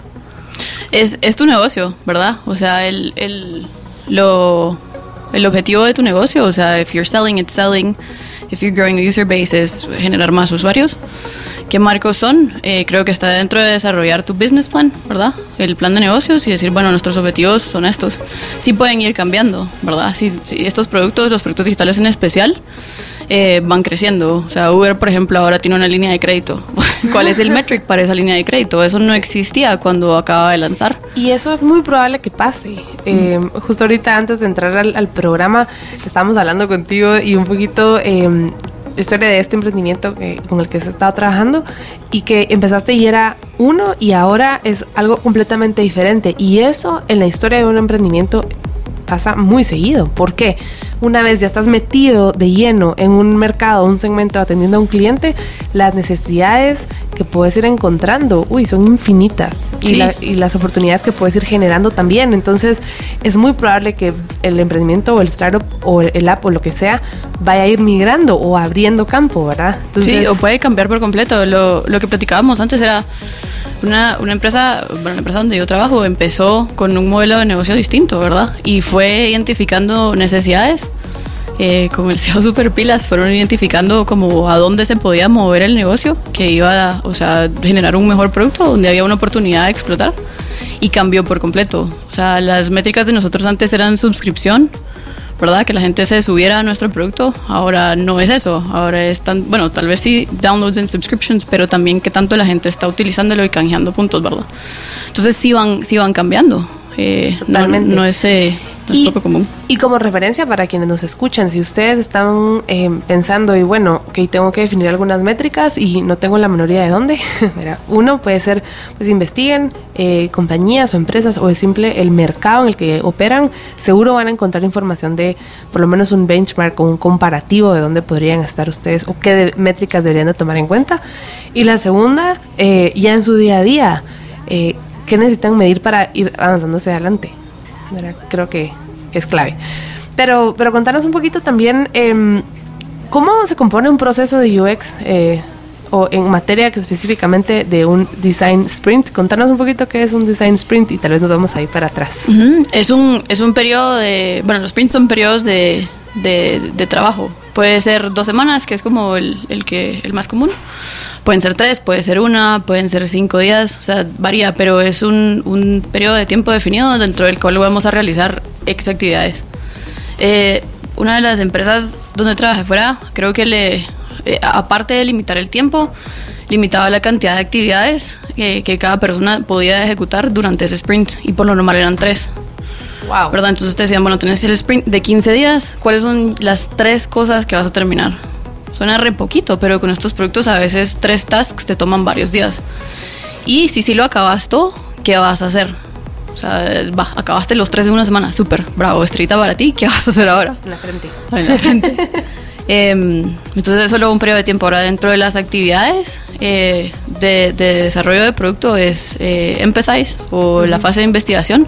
Es, es tu negocio, ¿verdad? O sea, el, el, lo, el objetivo de tu negocio, o sea, if you're selling, it's selling. If you're growing user base, es generar más usuarios. ¿Qué marcos son? Eh, creo que está dentro de desarrollar tu business plan, ¿verdad? El plan de negocios y decir, bueno, nuestros objetivos son estos. Sí pueden ir cambiando, ¿verdad? Sí, sí, estos productos, los productos digitales en especial, eh, van creciendo. O sea, Uber, por ejemplo, ahora tiene una línea de crédito. ¿Cuál es el metric para esa línea de crédito? Eso no existía cuando acaba de lanzar. Y eso es muy probable que pase. Eh, justo ahorita antes de entrar al, al programa, estábamos hablando contigo y un poquito eh, historia de este emprendimiento que- con el que se estaba trabajando y que empezaste y era uno y ahora es algo completamente diferente. Y eso en la historia de un emprendimiento pasa muy seguido. ¿Por qué? Una vez ya estás metido de lleno en un mercado, un segmento atendiendo a un cliente, las necesidades que puedes ir encontrando, uy, son infinitas. Y, la- y las oportunidades que puedes ir generando también. Entonces, es muy probable que el emprendimiento o el startup o el, app o lo que sea vaya a ir migrando o abriendo campo, ¿verdad? sí, o puede cambiar por completo. Lo, lo que platicábamos antes era una, una empresa, bueno, la empresa donde yo trabajo empezó con un modelo de negocio distinto, ¿verdad? Y fue identificando necesidades. Eh, con el CEO Super Pilas fueron identificando como a dónde se podía mover el negocio, que iba a o sea, generar un mejor producto, donde había una oportunidad de explotar y cambió por completo. O sea, las métricas de nosotros antes eran suscripción, ¿verdad? Que la gente se subiera a nuestro producto. Ahora no es eso. Ahora es tan, bueno, tal vez sí downloads and subscriptions, pero también que tanto la gente está utilizándolo y canjeando puntos, ¿verdad? Entonces sí van, sí van cambiando. Eh, no, Totalmente. no es, eh, no es Y- poco común. Y como referencia para quienes nos escuchan, si ustedes están eh, pensando, y bueno, que tengo que definir algunas métricas y no tengo la menor idea de dónde, uno puede ser, pues investiguen eh, compañías o empresas o es simple el mercado en el que operan, seguro van a encontrar información de por lo menos un benchmark o un comparativo de dónde podrían estar ustedes o qué de- métricas deberían de tomar en cuenta. Y la segunda, eh, ya en su día a día, eh, ¿qué necesitan medir para ir avanzando hacia adelante? ¿verdad? Creo que es clave. Pero, pero contanos un poquito también em, cómo se compone un proceso de UX eh, o en materia que específicamente de un design sprint. Contanos un poquito qué es un design sprint y tal vez nos vamos ahí para atrás. Ujú, Es un, es un periodo de, bueno, los sprints son periodos de, de, de trabajo. Puede ser dos semanas, que es como el, el, que, el más común. Pueden ser tres, puede ser una, pueden ser cinco días, o sea, varía, pero es un, un periodo de tiempo definido dentro del cual vamos a realizar X actividades. Eh, una de las empresas donde trabajé fuera, creo que le, eh, aparte de limitar el tiempo, limitaba la cantidad de actividades eh, que cada persona podía ejecutar durante ese sprint y por lo normal eran tres. Wow. ¿Verdad? Entonces te decían, bueno, tenés el sprint de 15 días, ¿cuáles son las tres cosas que vas a terminar? Suena re poquito, pero con estos productos a veces tres tasks te toman varios días. Y si sí lo acabas todo, ¿qué vas a hacer? O sea, va, acabaste los tres de una semana, súper, bravo, estrellita para ti, ¿qué vas a hacer ahora? En la frente. en la frente. Em, entonces es solo un periodo de tiempo. Ahora dentro de las actividades eh, de, de desarrollo de producto es eh, empezáis o la fase de investigación.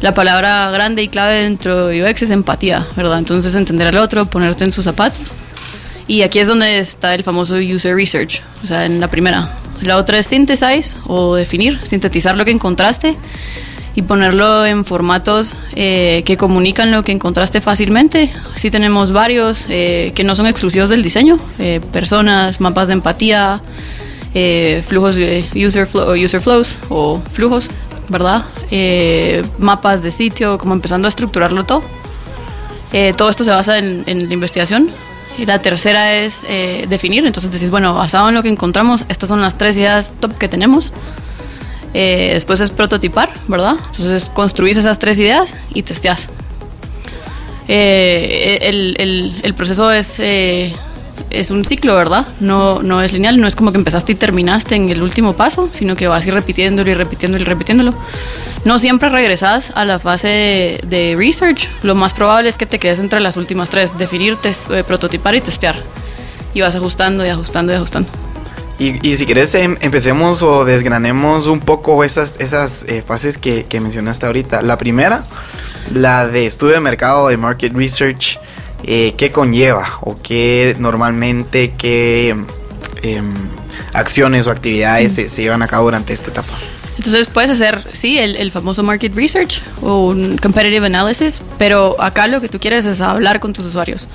La palabra grande y clave dentro de UX es empatía, ¿verdad? Entonces entender al otro, ponerte en sus zapatos. Y aquí es donde está el famoso user research, o sea, en la primera. La otra es synthesize o definir, sintetizar lo que encontraste y ponerlo en formatos eh, que comunican lo que encontraste fácilmente. Sí tenemos varios eh, que no son exclusivos del diseño, eh, personas, mapas de empatía, flujos de user, flow, user flows o flujos, ¿verdad? Mapas de sitio, como empezando a estructurarlo todo. Todo esto se basa en la investigación. Y la tercera es eh, definir, entonces decís, bueno, basado en lo que encontramos, estas son las tres ideas top que tenemos. Eh, después es prototipar, ¿verdad? Entonces construís esas tres ideas y testeás. Eh, el, el- el proceso es, eh, es un ciclo, ¿verdad? No, no es lineal, no es como que empezaste y terminaste en el último paso, sino que vas ir repitiéndolo y repitiéndolo y repitiéndolo. No siempre regresas a la fase de, de research. Lo más probable es que te quedes entre las últimas tres, definir, test- eh, prototipar y testear. Y vas ajustando y ajustando y ajustando. Y, y si quieres, em- empecemos o desgranemos un poco esas, esas eh, fases que, que mencionaste ahorita. La primera, la de estudio de mercado, de market research, eh, ¿qué conlleva? ¿O qué normalmente, qué em, acciones o actividades se, se llevan a cabo durante esta etapa? Entonces puedes hacer, sí, el, el famoso market research o un competitive analysis, pero acá lo que tú quieres es hablar con tus usuarios.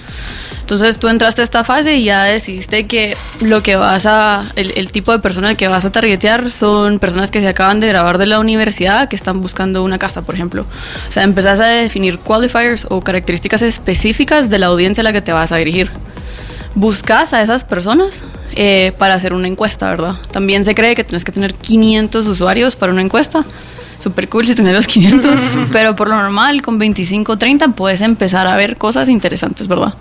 Entonces tú entraste a esta fase y ya decidiste que lo que vas a, el, el tipo de persona que vas a targetear son personas que se acaban de grabar de la universidad, que están buscando una casa, por ejemplo. O sea, empezás a definir qualifiers o características específicas de la audiencia a la que te vas a dirigir buscas a esas personas eh, para hacer una encuesta, ¿verdad? También se cree que tienes que tener 500 usuarios para una encuesta. Super cool si tienes los 500, pero por lo normal con 25 o 30 puedes empezar a ver cosas interesantes, ¿verdad?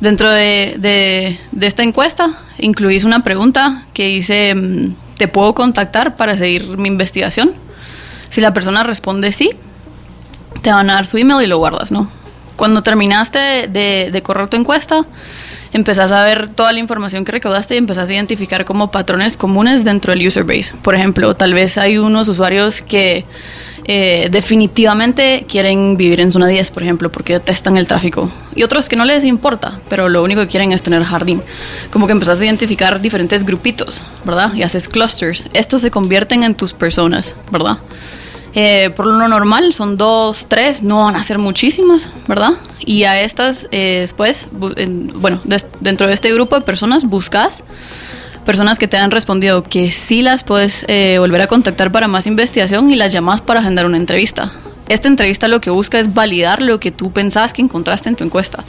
Dentro de, de- de esta encuesta incluís una pregunta que dice, mm, ¿te puedo contactar para seguir mi investigación? Si la persona responde sí, te van a dar su email y lo guardas, ¿no? Cuando terminaste de, de correr tu encuesta, empezás a ver toda la información que recaudaste y empezás a identificar como patrones comunes dentro del user base. Por ejemplo, tal vez hay unos usuarios que eh, definitivamente quieren vivir en zona 10, por ejemplo, porque detestan el tráfico. Y otros que no les importa, pero lo único que quieren es tener jardín. Como que empezás a identificar diferentes grupitos, ¿verdad? Y haces clusters. Estos se convierten en tus personas, ¿verdad? Eh, por lo normal son dos, tres, no van a ser muchísimas, ¿verdad? Y a estas eh, después, bu- en- bueno, dentro de este grupo de personas buscas personas que te han respondido que sí las puedes eh, volver a contactar para más investigación y las llamas para agendar una entrevista. Esta entrevista lo que busca es validar lo que tú pensabas que encontraste en tu encuesta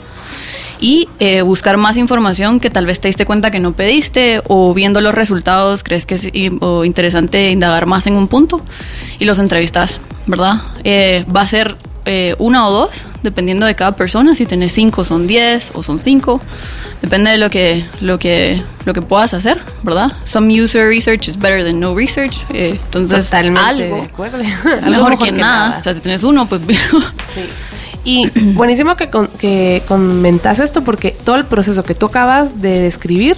y eh, buscar más información que tal vez te diste cuenta que no pediste o viendo los resultados crees que es interesante indagar más en un punto y los entrevistas, ¿verdad? Eh, va a ser eh, una o dos, dependiendo de cada persona. Si tenés cinco, son diez o son cinco. Depende de lo que, lo que, lo que puedas hacer, ¿verdad? Some user research is better than no research. eh, entonces, Totalmente algo de es Algo mejor, que, nada. O sea, si tenés uno, pues... Sí. Y buenísimo que, con- que comentas esto porque todo el proceso que tú acabas de describir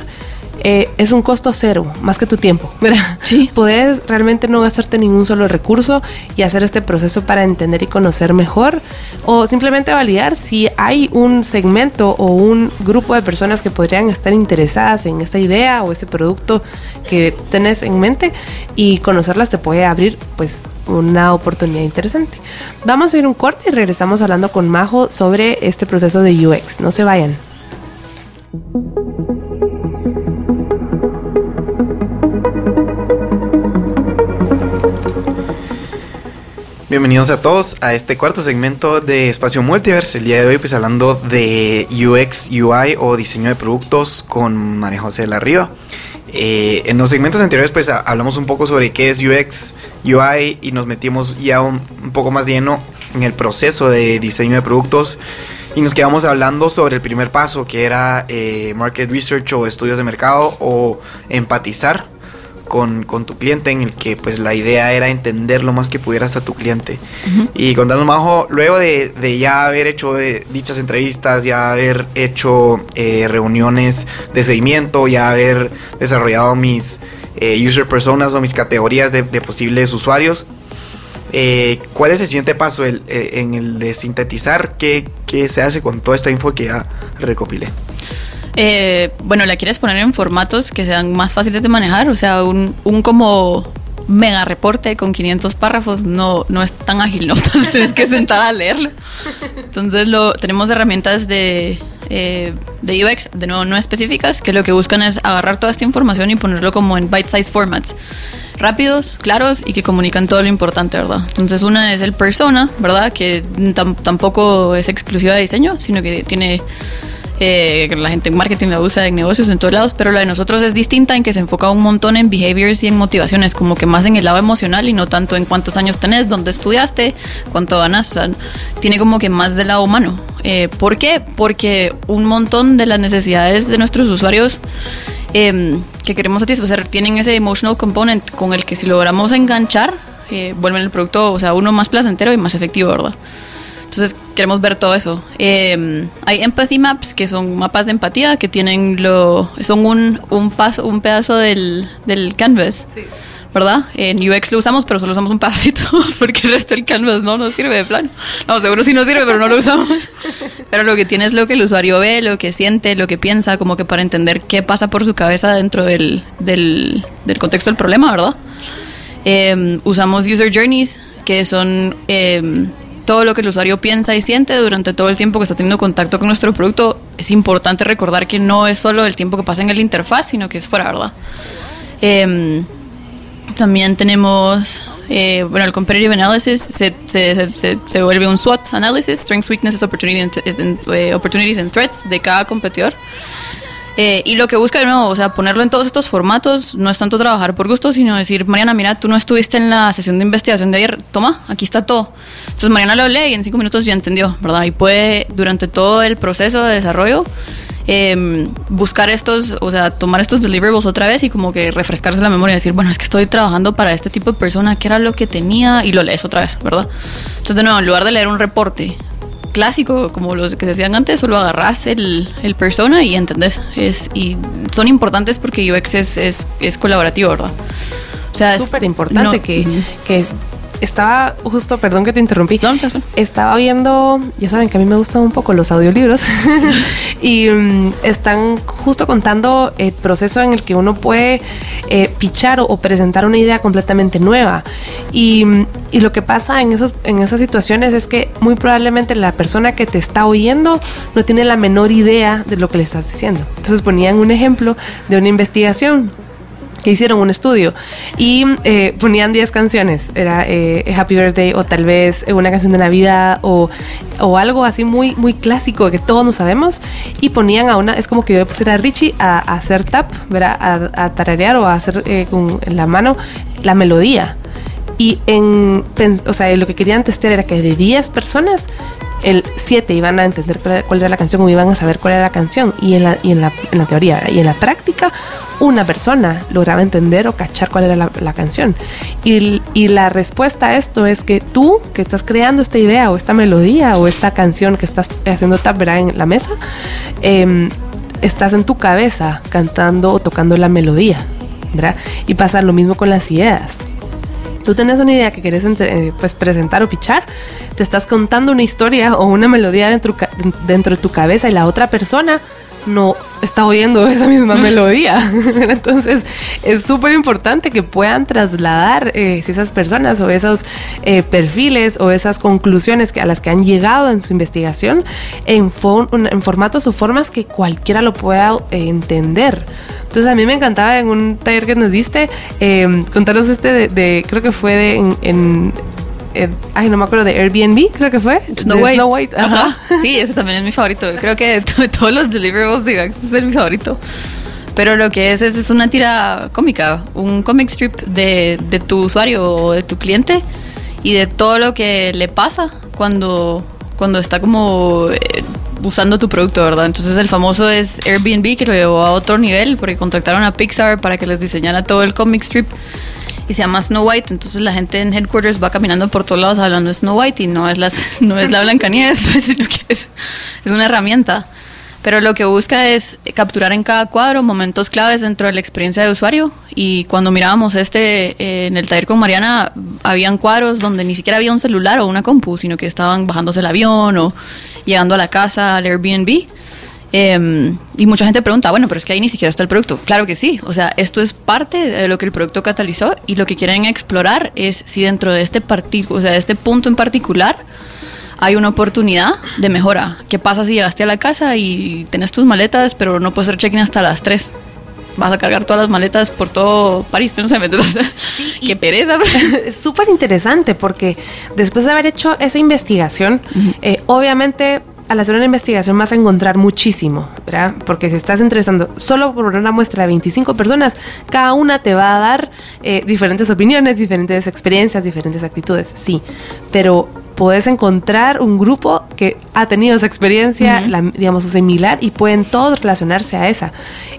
eh, es un costo cero, más que tu tiempo. ¿verdad? Sí. Puedes realmente no gastarte ningún solo recurso y hacer este proceso para entender y conocer mejor o simplemente validar si hay un segmento o un grupo de personas que podrían estar interesadas en esta idea o ese producto que tenés en mente y conocerlas te puede abrir pues una oportunidad interesante. Vamos a ir un corte y regresamos hablando con Majo sobre este proceso de UX. No se vayan. Bienvenidos a todos a este cuarto segmento de Espacio Multiverse. El día de hoy pues hablando de UX, UI o diseño de productos con María José de la Riva. Eh, en los segmentos anteriores pues hablamos un poco sobre qué es UX, UI y nos metimos ya un, un poco más lleno en el proceso de diseño de productos. Y nos quedamos hablando sobre el primer paso que era eh, market research o estudios de mercado o empatizar con, con tu cliente en el que pues la idea era entender lo más que pudieras a tu cliente. Y contanos, Majo, luego de, de ya haber hecho eh, dichas entrevistas, ya haber hecho eh, reuniones de seguimiento, ya haber desarrollado mis eh, user personas o mis categorías de, de posibles usuarios, eh, ¿cuál es el siguiente paso el, en el de sintetizar? ¿Qué, ¿Qué se hace con toda esta info que ya recopilé? Eh, bueno, la quieres poner en formatos que sean más fáciles de manejar, o sea, un, como mega reporte con 500 párrafos no, no es tan ágil, ¿no? Tienes que sentar a leerlo. Entonces lo, tenemos herramientas de, eh, de UX, de nuevo, no específicas, que lo que buscan es agarrar toda esta información y ponerlo como en bite-size formats. Rápidos, claros y que comunican todo lo importante, ¿verdad? Entonces una es el persona, ¿verdad? Que tam- tampoco es exclusiva de diseño, sino que tiene eh, la gente en marketing la usa en negocios en todos lados, pero la de nosotros es distinta en que se enfoca un montón en behaviors y en motivaciones, como que más en el lado emocional y no tanto en cuántos años tenés, dónde estudiaste, cuánto ganas, o tiene como que más del lado humano. Eh, ¿Por qué? Porque un montón de las necesidades de nuestros usuarios eh, que queremos satisfacer tienen ese emotional component con el que si logramos enganchar, eh, vuelven el producto, o sea, uno más placentero y más efectivo, ¿verdad? Entonces queremos ver todo eso. Eh, hay empathy maps que son mapas de empatía que tienen lo son un, un paso un pedazo del, del canvas. ¿Verdad? En UX lo usamos, pero solo usamos un pedacito porque el resto del canvas no nos sirve de plano. No, seguro sí nos sirve, pero no lo usamos. Pero lo que tiene es lo que el usuario ve, lo que siente, lo que piensa, como que para entender qué pasa por su cabeza dentro del, del, del contexto del problema, ¿verdad? Eh, usamos user journeys, que son eh, todo lo que el usuario piensa y siente durante todo el tiempo que está teniendo contacto con nuestro producto. Es importante recordar que no es solo el tiempo que pasa en el interfaz, sino que es fuera, ¿verdad? Eh, también tenemos, eh, bueno, el competitive analysis se, se, se, se vuelve un SWOT analysis, strengths, weaknesses, opportunities, and, eh, opportunities and threats de cada competidor. Eh, y lo que busca de nuevo, o sea, ponerlo en todos estos formatos, no es tanto trabajar por gusto, sino decir, Mariana, mira, tú no estuviste en la sesión de investigación de ayer, toma, aquí está todo. Entonces Mariana lo lee y en cinco minutos ya entendió, ¿verdad? Y puede, durante todo el proceso de desarrollo, eh, buscar estos, o sea, tomar estos deliverables otra vez y como que refrescarse la memoria y decir, bueno, es que estoy trabajando para este tipo de persona, ¿qué era lo que tenía? Y lo lees otra vez, ¿verdad? Entonces, de nuevo, en lugar de leer un reporte clásico como los que se hacían antes, solo agarras el, el persona y entendés. Es, y son importantes porque UX es, es, es colaborativo, ¿verdad? O sea, es súper importante no- que, que estaba justo, perdón que te interrumpí. No. Estaba viendo, ya saben que a mí me gustan un poco los audiolibros y mm, están justo contando el proceso en el que uno puede eh, pichar o, o presentar una idea completamente nueva. Y, mm, y lo que pasa en, esos, en esas situaciones es que muy probablemente la persona que te está oyendo no tiene la menor idea de lo que le estás diciendo. Entonces ponían un ejemplo de una investigación que hicieron un estudio y eh, ponían 10 canciones, era eh, Happy Birthday o tal vez eh, una canción de Navidad o, o algo así muy, muy clásico que todos nos sabemos y ponían a una, es como que yo le pusiera a Richie a, a hacer tap, ¿verdad? A, a tararear o a hacer eh, con la mano la melodía. Y en, o sea, lo que querían testear era que de 10 personas, el 7 iban a entender cuál era la canción o iban a saber cuál era la canción. Y en la, y en la, en la teoría ¿verdad? y en la práctica, una persona lograba entender o cachar cuál era la, canción. Y, y la respuesta a esto es que tú, que estás creando esta idea o esta melodía o esta canción que estás haciendo tap ¿verdad? en la mesa, em, estás en tu cabeza cantando o tocando la melodía, ¿verdad? Y pasa lo mismo con las ideas. Tú tenés una idea que querés eh, pues, presentar o pichar, te estás contando una historia o una melodía dentro, dentro de tu cabeza y la otra persona no está oyendo esa misma melodía. Entonces es súper importante que puedan trasladar eh, esas personas o esos eh, perfiles o esas conclusiones que, a las que han llegado en su investigación en, en formatos o formas que cualquiera lo pueda eh, entender. Entonces a mí me encantaba en un taller que nos diste contarnos este de, creo que fue de, en eh, ay, no me acuerdo, de Airbnb, creo que fue. Snow White. Ajá. Sí, ese también es mi favorito. Creo que de todos los deliverables de es mi favorito. Pero lo que es, es, una tira cómica, un comic strip de, de tu usuario o de tu cliente y de todo lo que le pasa cuando, cuando está como eh, usando tu producto, ¿verdad? Entonces el famoso es Airbnb que lo llevó a otro nivel porque contactaron a Pixar para que les diseñara todo el comic strip y se llama Snow White. Entonces la gente en headquarters va caminando por todos lados hablando de Snow White y no es, las, no es la Blancanieves, pues, sino que es, una herramienta. Pero lo que busca es capturar en cada cuadro momentos claves dentro de la experiencia de usuario. Y cuando mirábamos este eh, en el taller con Mariana, habían cuadros donde ni siquiera había un celular o una compu, sino que estaban bajándose el avión o llegando a la casa, al Airbnb. Em, y mucha gente pregunta, bueno, pero es que ahí ni siquiera está el producto. Claro que sí, o sea, esto es parte de lo que el producto catalizó y lo que quieren explorar es si dentro de este, o sea, de este punto en particular hay una oportunidad de mejora. ¿Qué pasa si llegaste a la casa y tenés tus maletas, pero no puedes hacer check-in hasta las 3? Vas a cargar todas las maletas por todo París, no sé, qué pereza. Es súper interesante porque después de haber hecho esa investigación, eh, obviamente al hacer una investigación vas a encontrar muchísimo, ¿verdad? Porque si estás entrevistando solo por una muestra de 25 personas, cada una te va a dar eh, diferentes opiniones, diferentes experiencias, diferentes actitudes, sí. Pero puedes encontrar un grupo que ha tenido esa experiencia, digamos, similar y pueden todos relacionarse a esa.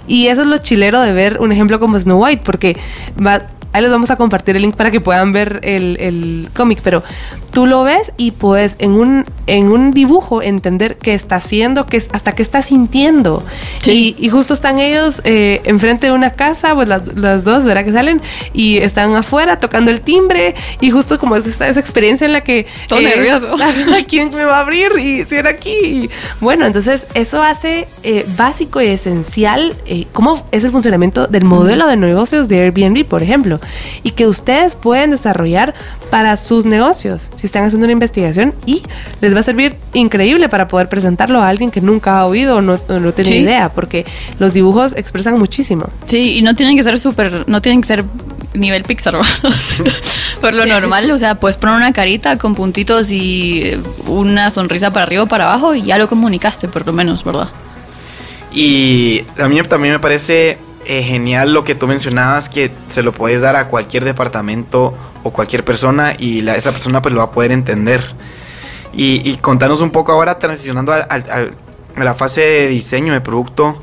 Y eso es lo chilero de ver un ejemplo como Snow White, porque va, Ahí les vamos a compartir el link para que puedan ver el, el cómic, pero tú lo ves y puedes en un, en un dibujo entender qué está haciendo, qué, hasta qué está sintiendo. Y, y, justo están ellos eh, enfrente de una casa, pues las, dos, ¿verdad? Que salen y están afuera tocando el timbre y justo como está esa experiencia en la que... Todo eh, nervioso. ¿Quién me va a abrir? Y si era aquí. bueno, entonces eso hace eh, básico y esencial cómo es el funcionamiento del modelo de negocios de Airbnb, por ejemplo y que ustedes pueden desarrollar para sus negocios si están haciendo una investigación y les va a servir increíble para poder presentarlo a alguien que nunca ha oído o no, no tiene idea, porque los dibujos expresan muchísimo. Sí, y no tienen que ser súper, no tienen que ser nivel Pixar, por lo normal, o sea, puedes poner una carita con puntitos y una sonrisa para arriba o para abajo y ya lo comunicaste, por lo menos, ¿verdad? Y a mí también me parece eh, genial lo que tú mencionabas, que se lo puedes dar a cualquier departamento o cualquier persona y la, esa persona pues lo va a poder entender. Y, contanos un poco ahora, transicionando a la fase de diseño de producto,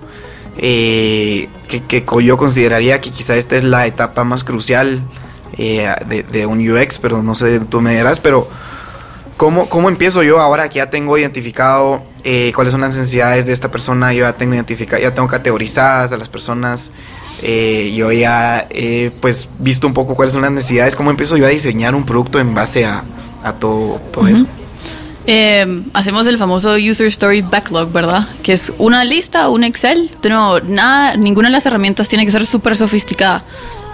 eh, que, yo consideraría que quizá esta es la etapa más crucial eh, de, un UX, pero no sé, tú me dirás, pero ¿cómo, ¿cómo empiezo yo ahora que ya tengo identificado eh, cuáles son las necesidades de esta persona, yo ya tengo identificado, ya tengo categorizadas a las personas, eh, yo ya he pues visto un poco cuáles son las necesidades, cómo empiezo yo a diseñar un producto en base a, todo, todo eso. Em, hacemos el famoso User Story Backlog, ¿verdad? Que es una lista, un Excel. No, nada, ninguna de las herramientas tiene que ser súper sofisticada.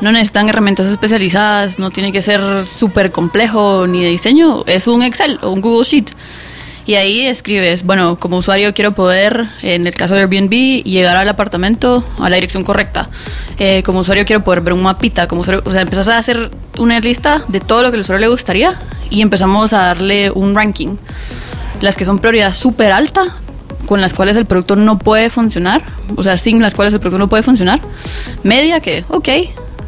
No necesitan herramientas especializadas, no tiene que ser súper complejo ni de diseño. Es un Excel o un Google Sheet y ahí escribes, bueno, como usuario quiero poder, en el caso de Airbnb, llegar al apartamento a la dirección correcta. Eh, como usuario quiero poder ver un mapita, como usuario, o sea, empezás a hacer una lista de todo lo que el usuario le gustaría y empezamos a darle un ranking. Las que son prioridad súper alta, con las cuales el producto no puede funcionar, o sea, sin las cuales el producto no puede funcionar. Media que, ok,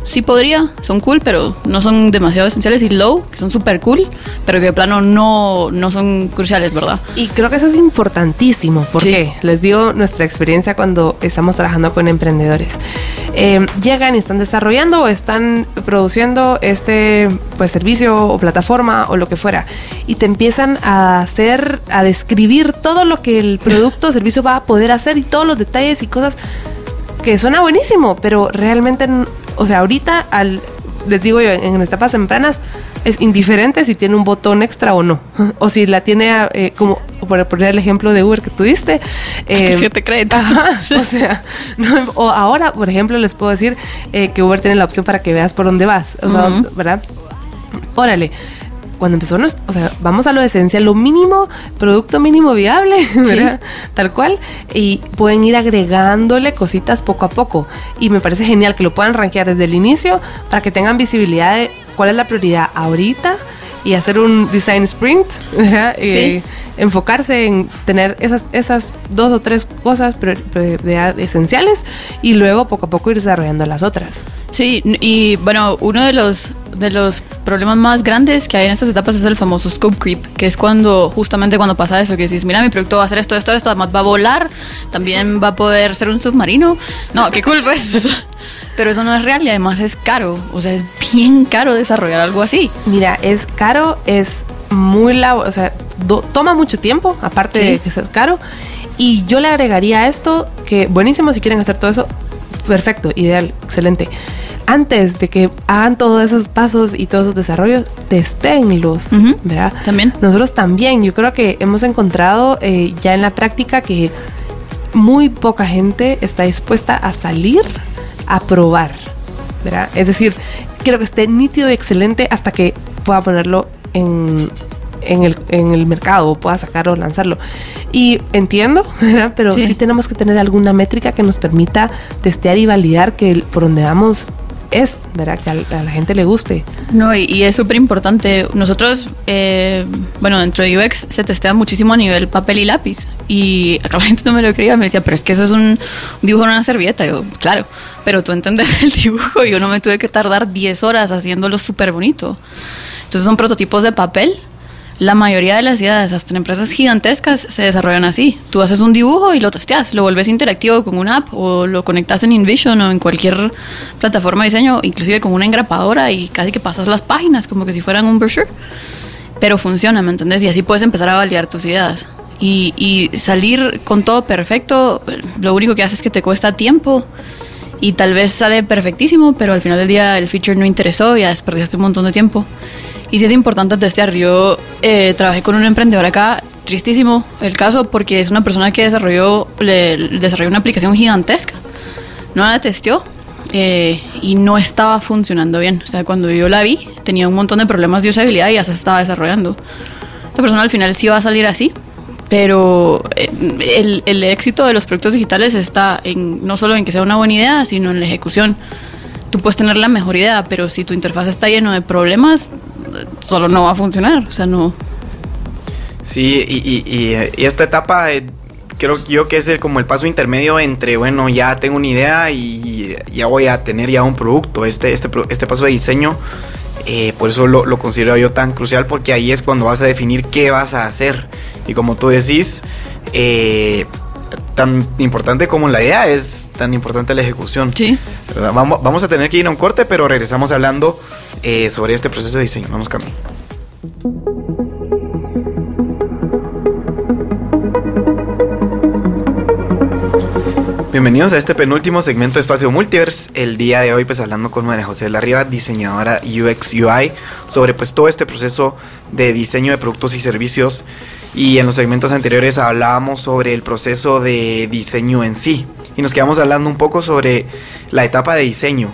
sí podría, son cool, pero no son demasiado esenciales. Y low, que son súper cool, pero que de plano no, no son cruciales, ¿verdad? Y creo que eso es importantísimo, porque les digo nuestra experiencia cuando estamos trabajando con emprendedores. Eh, llegan y están desarrollando o están produciendo este pues servicio o plataforma o lo que fuera y te empiezan a hacer a describir todo lo que el producto o servicio va a poder hacer y todos los detalles y cosas que suena buenísimo, pero realmente, o sea, ahorita al, les digo yo, en etapas tempranas, es indiferente si tiene un botón extra o no. O si la tiene, eh, como por poner el ejemplo de Uber que tú diste. Eh, que te creen. o sea, o ahora, por ejemplo, les puedo decir eh, que Uber tiene la opción para que veas por dónde vas. O sea, ¿verdad? Órale cuando empezó, o sea, vamos a lo esencial, lo mínimo, producto mínimo viable, ¿verdad? Tal cual, y pueden ir agregándole cositas poco a poco. Y me parece genial que lo puedan rankear desde el inicio para que tengan visibilidad de cuál es la prioridad ahorita y hacer un design sprint, ¿verdad? Y enfocarse en tener esas, esas dos o tres cosas esenciales y luego poco a poco ir desarrollando las otras. Sí, y bueno, uno de los, de los problemas más grandes que hay en estas etapas es el famoso scope creep, que es cuando, justamente cuando pasa eso, que dices, mira, mi producto va a hacer esto, esto, esto, además va a volar, también va a poder ser un submarino. No, qué cool, pues. Pero eso no es real y además es caro. O sea, es bien caro desarrollar algo así. Mira, es caro, es muy la, o sea, toma mucho tiempo, aparte de que es caro. Y yo le agregaría a esto que buenísimo si quieren hacer todo eso, perfecto, ideal, excelente. Antes de que hagan todos esos pasos y todos esos desarrollos, testénlos, ¿verdad? También. Nosotros también, yo creo que hemos encontrado eh, ya en la práctica que muy poca gente está dispuesta a salir a probar, ¿verdad? Es decir, quiero que esté nítido y excelente hasta que pueda ponerlo en, en el, en el mercado, pueda sacarlo o lanzarlo. Y entiendo, ¿verdad? pero sí. tenemos que tener alguna métrica que nos permita testear y validar que por donde vamos es, ¿verdad? Que a, la gente le guste. No, y, es súper importante. Nosotros, eh, bueno, dentro de UX se testea muchísimo a nivel papel y lápiz. Y acá la gente no me lo creía, me decía, pero es que eso es un, dibujo en una servilleta. yo, claro, pero tú entiendes el dibujo. Yo no me tuve que tardar 10 horas haciéndolo súper bonito. Entonces son prototipos de papel la mayoría de las ideas, hasta en empresas gigantescas, se desarrollan así. Tú haces un dibujo y lo testeas, lo vuelves interactivo con una app o lo conectas en InVision o en cualquier plataforma de diseño, inclusive con una engrapadora y casi que pasas las páginas como que si fueran un brochure. Pero funciona, ¿me entendés? Y así puedes empezar a validar tus ideas. Y, salir con todo perfecto, lo único que hace es que te cuesta tiempo y tal vez sale perfectísimo, pero al final del día el feature no interesó y ya desperdiciaste un montón de tiempo. Y sí es importante testear. Yo eh, trabajé con un emprendedor acá, tristísimo el caso, porque es una persona que desarrolló, desarrolló una aplicación gigantesca. No la testeó eh, y no estaba funcionando bien. O sea, cuando yo la vi, tenía un montón de problemas de usabilidad y ya se estaba desarrollando. Esta persona al final sí va a salir así, pero eh, el, el, éxito de los proyectos digitales está en, no solo en que sea una buena idea, sino en la ejecución. Tú puedes tener la mejor idea, pero si tu interfaz está lleno de problemas, solo no va a funcionar, o sea, no. Sí, y, esta etapa eh, creo yo que es como el paso intermedio entre, bueno, ya tengo una idea y ya voy a tener ya un producto. Este, este, este paso de diseño, eh, por eso lo, considero yo tan crucial, porque ahí es cuando vas a definir qué vas a hacer. Y como tú decís, eh, tan importante como la idea es tan importante la ejecución. Sí. Vamos, vamos a tener que ir a un corte, pero regresamos hablando eh, sobre este proceso de diseño. Vamos, Camilo. Bienvenidos a este penúltimo segmento de Espacio Multiverse. El día de hoy, pues hablando con María José Larriba, diseñadora UX UI, sobre pues todo este proceso de diseño de productos y servicios. Y en los segmentos anteriores hablábamos sobre el proceso de diseño en sí. Y nos quedamos hablando un poco sobre la etapa de diseño.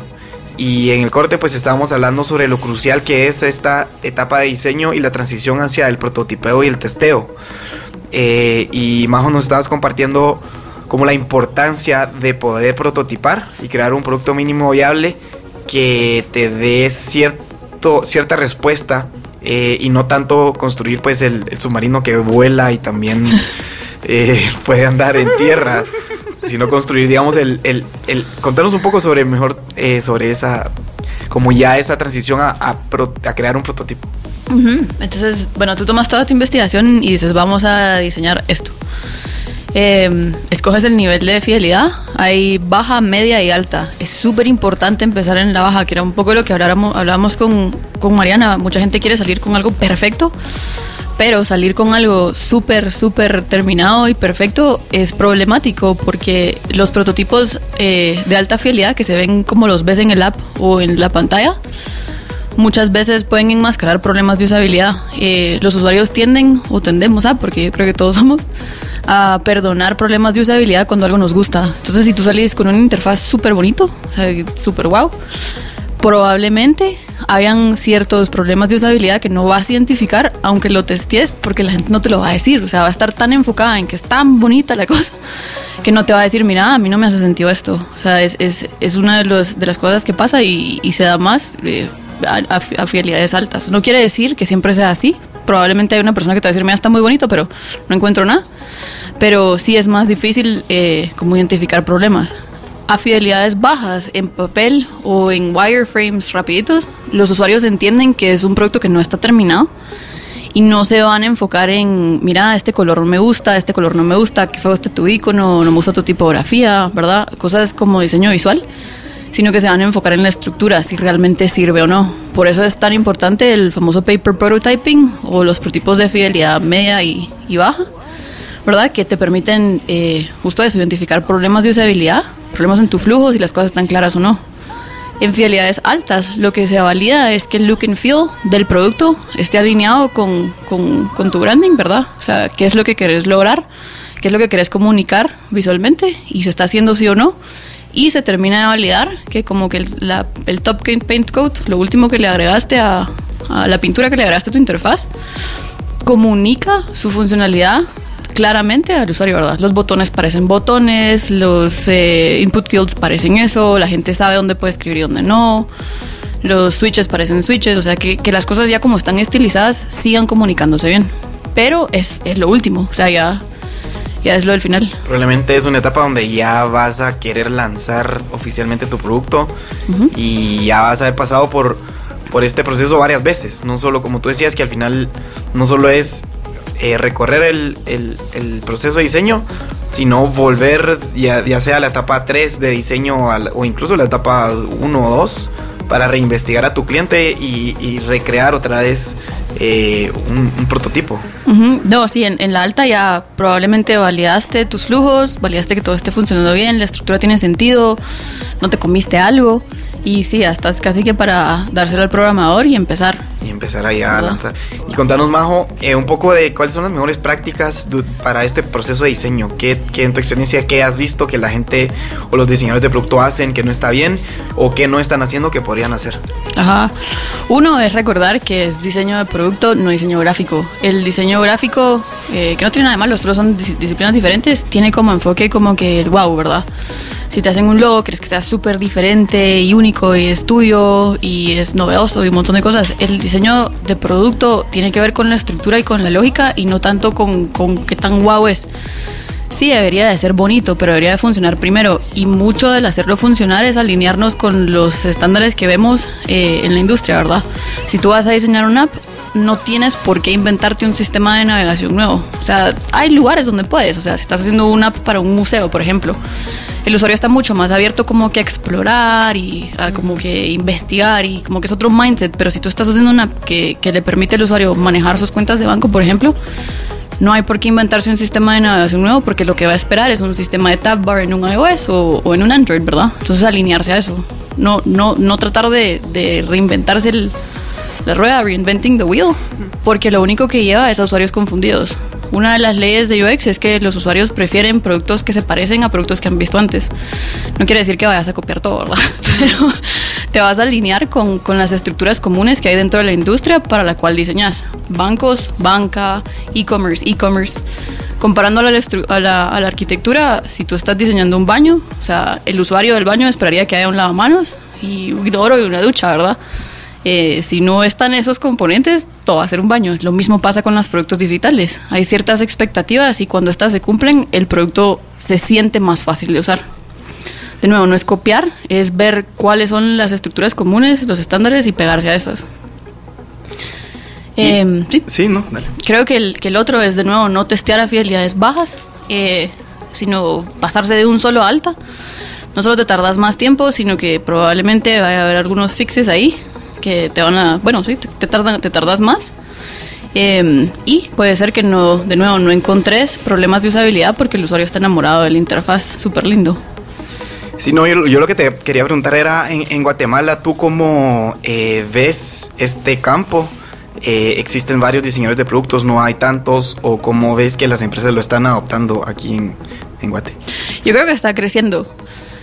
Y en el corte pues estábamos hablando sobre lo crucial que es esta etapa de diseño y la transición hacia el prototipeo y el testeo. Eh, y Majo nos estabas compartiendo como la importancia de poder prototipar y crear un producto mínimo viable que te dé cierto, cierta respuesta eh, y no tanto construir pues el, submarino que vuela y también eh, puede andar en tierra sino construir, digamos, el, el, el, contarnos un poco sobre mejor, eh, sobre esa, como ya esa transición a, a, a crear un prototipo. Entonces, bueno, tú tomas toda tu investigación y dices, vamos a diseñar esto. Eh, escoges el nivel de fidelidad, hay baja, media y alta. Es súper importante empezar en la baja, que era un poco lo que hablábamos, hablábamos con, con Mariana. Mucha gente quiere salir con algo perfecto, pero salir con algo súper, súper terminado y perfecto es problemático porque los prototipos eh, de alta fidelidad que se ven como los ves en el app o en la pantalla, muchas veces pueden enmascarar problemas de usabilidad. Eh, los usuarios tienden, o tendemos a, porque yo creo que todos somos, a perdonar problemas de usabilidad cuando algo nos gusta. Entonces, si tú salís con una interfaz súper bonito, súper wow, probablemente hayan ciertos problemas de usabilidad que no vas a identificar, aunque lo testes, porque la gente no te lo va a decir. O sea, va a estar tan enfocada en que es tan bonita la cosa que no te va a decir, mira, a mí no me hace sentido esto. O sea, es, es, es una de, los, de, las cosas que pasa y, y se da más eh, a, fidelidades altas. No quiere decir que siempre sea así. Probablemente hay una persona que te va a decir, mira, está muy bonito, pero no encuentro nada. Pero sí es más difícil eh, como identificar problemas a fidelidades bajas en papel o en wireframes rapiditos, los usuarios entienden que es un producto que no está terminado y no se van a enfocar en, mira, este color me gusta, este color no me gusta, qué feo este tu icono, no me gusta tu tipografía, ¿verdad? Cosas como diseño visual, sino que se van a enfocar en la estructura, si realmente sirve o no. Por eso es tan importante el famoso paper prototyping o los prototipos de fidelidad media y, y baja ¿verdad? Que te permiten eh, justo eso, identificar problemas de usabilidad, problemas en tu flujo, si las cosas están claras o no. En fidelidades altas, lo que se valida es que el look and feel del producto esté alineado con, con, con tu branding, ¿verdad? O sea, qué es lo que querés lograr, qué es lo que querés comunicar visualmente y se está haciendo sí o no. Y se termina de validar que como que el, la, el top paint coat, lo último que le agregaste a, a la pintura que le agregaste a tu interfaz, comunica su funcionalidad claramente al usuario, ¿verdad? Los botones parecen botones, los eh, input fields parecen eso, la gente sabe dónde puede escribir y dónde no, los switches parecen switches, o sea que, que las cosas ya como están estilizadas sigan comunicándose bien. Pero es, es lo último, o sea, ya, ya es lo del final. Probablemente es una etapa donde ya vas a querer lanzar oficialmente tu producto uh -huh. y ya vas a haber pasado por, por este proceso varias veces. No solo, como tú decías, que al final no solo es eh, recorrer el, el, el, proceso de diseño, sino volver ya, ya sea a la etapa 3 de diseño al, o incluso la etapa 1 o 2 para reinvestigar a tu cliente y, y recrear otra vez eh, un, un, prototipo. Uh -huh. No, sí, en, en, la alta ya probablemente validaste tus flujos, validaste que todo esté funcionando bien, la estructura tiene sentido, no te comiste algo y sí, ya estás casi que para dárselo al programador y empezar. Y empezar ahí a lanzar. Y contanos, Majo, eh, un poco de cuáles son las mejores prácticas para este proceso de diseño. ¿Qué, ¿Qué, en tu experiencia, qué has visto que la gente o los diseñadores de producto hacen que no está bien o qué no están haciendo que podrían hacer? Ajá. Uno es recordar que es diseño de producto, no diseño gráfico. El diseño gráfico, eh, que no tiene nada de malo, solo son dis disciplinas diferentes, tiene como enfoque como que el wow, ¿verdad? Si te hacen un logo, crees que sea súper diferente y único y es tuyo y es novedoso y un montón de cosas. El diseño de producto tiene que ver con la estructura y con la lógica y no tanto con, con qué tan guau es. Sí, debería de ser bonito, pero debería de funcionar primero. Y mucho del hacerlo funcionar es alinearnos con los estándares que vemos eh, en la industria, ¿verdad? Si tú vas a diseñar una app, no tienes por qué inventarte un sistema de navegación nuevo. O sea, hay lugares donde puedes. O sea, si estás haciendo una app para un museo, por ejemplo, el usuario está mucho más abierto como que a explorar y a como que investigar y como que es otro mindset. Pero si tú estás haciendo una app que, que le permite al usuario manejar sus cuentas de banco, por ejemplo, no hay por qué inventarse un sistema de navegación nuevo porque lo que va a esperar es un sistema de tab bar en un iOS o, o en un Android, ¿verdad? Entonces alinearse a eso. No, no, no tratar de, de reinventarse el, la rueda, reinventing the wheel, porque lo único que lleva es a usuarios confundidos. Una de las leyes de UX es que los usuarios prefieren productos que se parecen a productos que han visto antes. No quiere decir que vayas a copiar todo, ¿verdad? Pero te vas a alinear con, con las estructuras comunes que hay dentro de la industria para la cual diseñas. Bancos, banca, e-commerce, e-commerce. Comparándolo a la, a, la, a la arquitectura, si tú estás diseñando un baño, o sea, el usuario del baño esperaría que haya un lavamanos y un inodoro y una ducha, ¿verdad? Eh, si no están esos componentes, todo va a ser un baño. Lo mismo pasa con los productos digitales. Hay ciertas expectativas y cuando estas se cumplen, el producto se siente más fácil de usar. de nuevo, no es copiar, es ver cuáles son las estructuras comunes, los estándares y pegarse a esas. Eh, sí. Sí, no, dale. Creo que el, que el otro es, de nuevo, no testear a fidelidades bajas, eh, sino pasarse de un solo a alta. No solo te tardas más tiempo, sino que probablemente va a haber algunos fixes ahí que te van a... Bueno, sí, te, te tardan, te tardas más. Eh, y puede ser que no, de nuevo, no encontres problemas de usabilidad porque el usuario está enamorado de la interfaz, súper lindo. Sí, no, yo, yo lo que te quería preguntar era, en, en Guatemala, ¿tú cómo eh, ves este campo? Eh, ¿Existen varios diseñadores de productos? ¿No hay tantos? ¿O cómo ves que las empresas lo están adoptando aquí en, en Guate? Yo creo que está creciendo.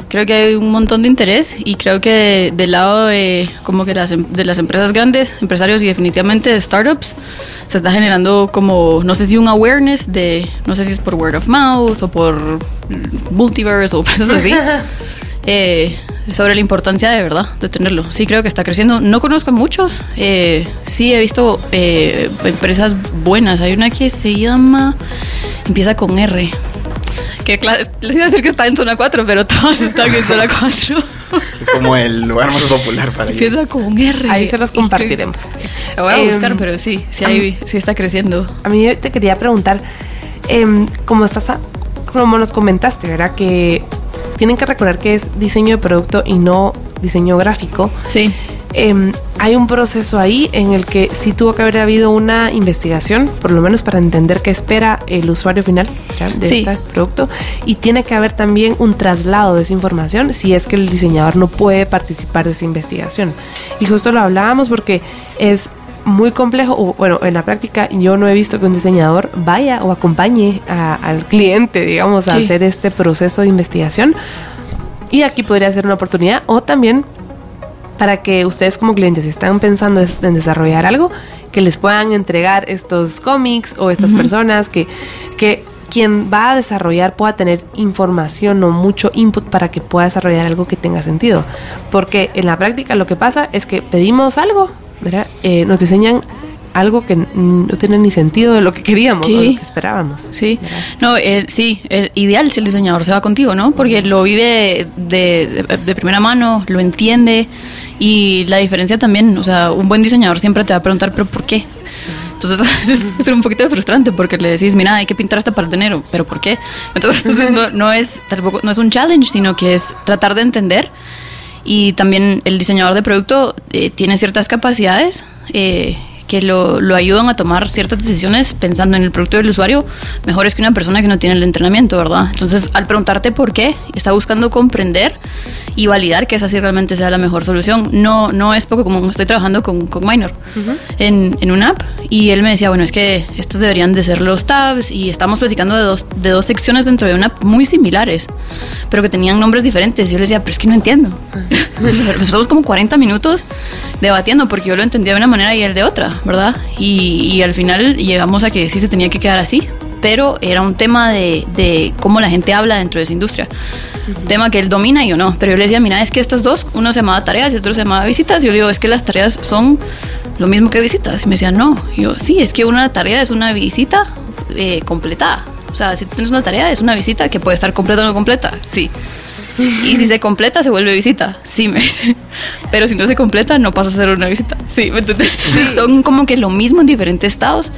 Creo que hay un montón de interés y creo que del lado de, como que las, em- de las empresas grandes, empresarios y definitivamente de startups, se está generando como, no sé si un awareness de, no sé si es por word of mouth o por multiverse o cosas así, eh, sobre la importancia de verdad de tenerlo. Sí, creo que está creciendo. No conozco muchos, eh, sí he visto eh, empresas buenas. Hay una que se llama, empieza con R. Que les iba a decir que está en zona 4, pero todas están en zona 4. Es como el lugar más popular para Empieza ellos. con R. Ahí se los compartiremos. Lo voy a Em, buscar, pero sí, sí, hay- sí está creciendo. A mí te quería preguntar, em, como estás, a- como nos comentaste, ¿verdad? Que tienen que recordar que es diseño de producto y no diseño gráfico. Sí. Em, hay un proceso ahí en el que sí tuvo que haber habido una investigación, por lo menos para entender qué espera el usuario final ¿ya? de Sí. este producto. Y tiene que haber también un traslado de esa información si es que el diseñador no puede participar de esa investigación. Y justo lo hablábamos porque es muy complejo, o bueno, en la práctica yo no he visto que un diseñador vaya o acompañe a- al cliente, digamos, a Sí. hacer este proceso de investigación. Y aquí podría ser una oportunidad o también para que ustedes como clientes si están pensando en desarrollar algo, que les puedan entregar estos cómics o estas personas que, que quien va a desarrollar pueda tener información o mucho input para que pueda desarrollar algo que tenga sentido. Porque en la práctica lo que pasa es que pedimos algo, ¿verdad? Eh, nos diseñan algo que mm, no tiene ni sentido de lo que queríamos o Sí. lo que esperábamos. Sí, ¿verdad? no, el- sí, el ideal si el diseñador se va contigo, ¿no? Porque lo vive de, de- de primera mano, lo entiende y la diferencia también, o sea, un buen diseñador siempre te va a preguntar, pero ¿por qué? Entonces es un poquito frustrante porque le decís, mira, hay que pintar esta pared de negro, pero ¿por qué? Entonces, entonces no, no es tampoco no es un challenge, sino que es tratar de entender y también el diseñador de producto eh, tiene ciertas capacidades eh, que lo, lo ayudan a tomar ciertas decisiones pensando en el producto del usuario mejores que una persona que no tiene el entrenamiento, ¿verdad? Entonces, al preguntarte por qué, está buscando comprender y validar que esa sí realmente sea la mejor solución. No, no es poco común. Estoy trabajando con, con Minor en, en una app y él me decía, bueno, es que estos deberían de ser los tabs y estamos platicando de dos, de dos secciones dentro de una app muy similares, pero que tenían nombres diferentes. Y yo le decía, pero es que no entiendo. Pasamos como 40 minutos debatiendo porque yo lo entendía de una manera y él de otra, ¿verdad? Y, y al final llegamos a que sí se tenía que quedar así, pero era un tema de, de cómo la gente habla dentro de esa industria. Un tema que él domina y yo no. Pero yo le decía, mira, es que estas dos, uno se llamaba tareas y otro se llamaba visitas. Y yo le digo, es que las tareas son lo mismo que visitas. Y me decía, no. Y yo, sí, es que una tarea es una visita eh, completada. O sea, si tú tienes una tarea, es una visita que puede estar completa o no completa. Sí. Y si se completa, se vuelve visita. Sí, me dice. Pero si no se completa, no pasa a ser una visita. Sí, ¿me entiendes? Entonces, Son como que lo mismo en diferentes estados,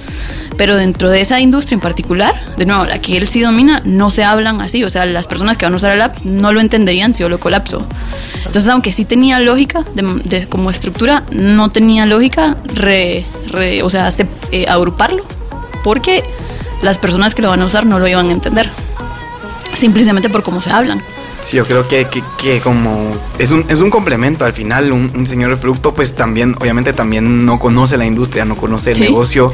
pero dentro de esa industria en particular, de nuevo, la que él sí domina, no se hablan así. O sea, las personas que van a usar el app no lo entenderían si yo lo colapso. Entonces, aunque sí tenía lógica de, de- como estructura, no tenía lógica re, re- o sea, se- eh, agruparlo, porque las personas que lo van a usar no lo iban a entender. Simplemente por cómo se hablan. Sí, yo creo que, que, que como es un, es un complemento al final, un, un diseñador de producto pues también, obviamente también no conoce la industria, no conoce el Sí. negocio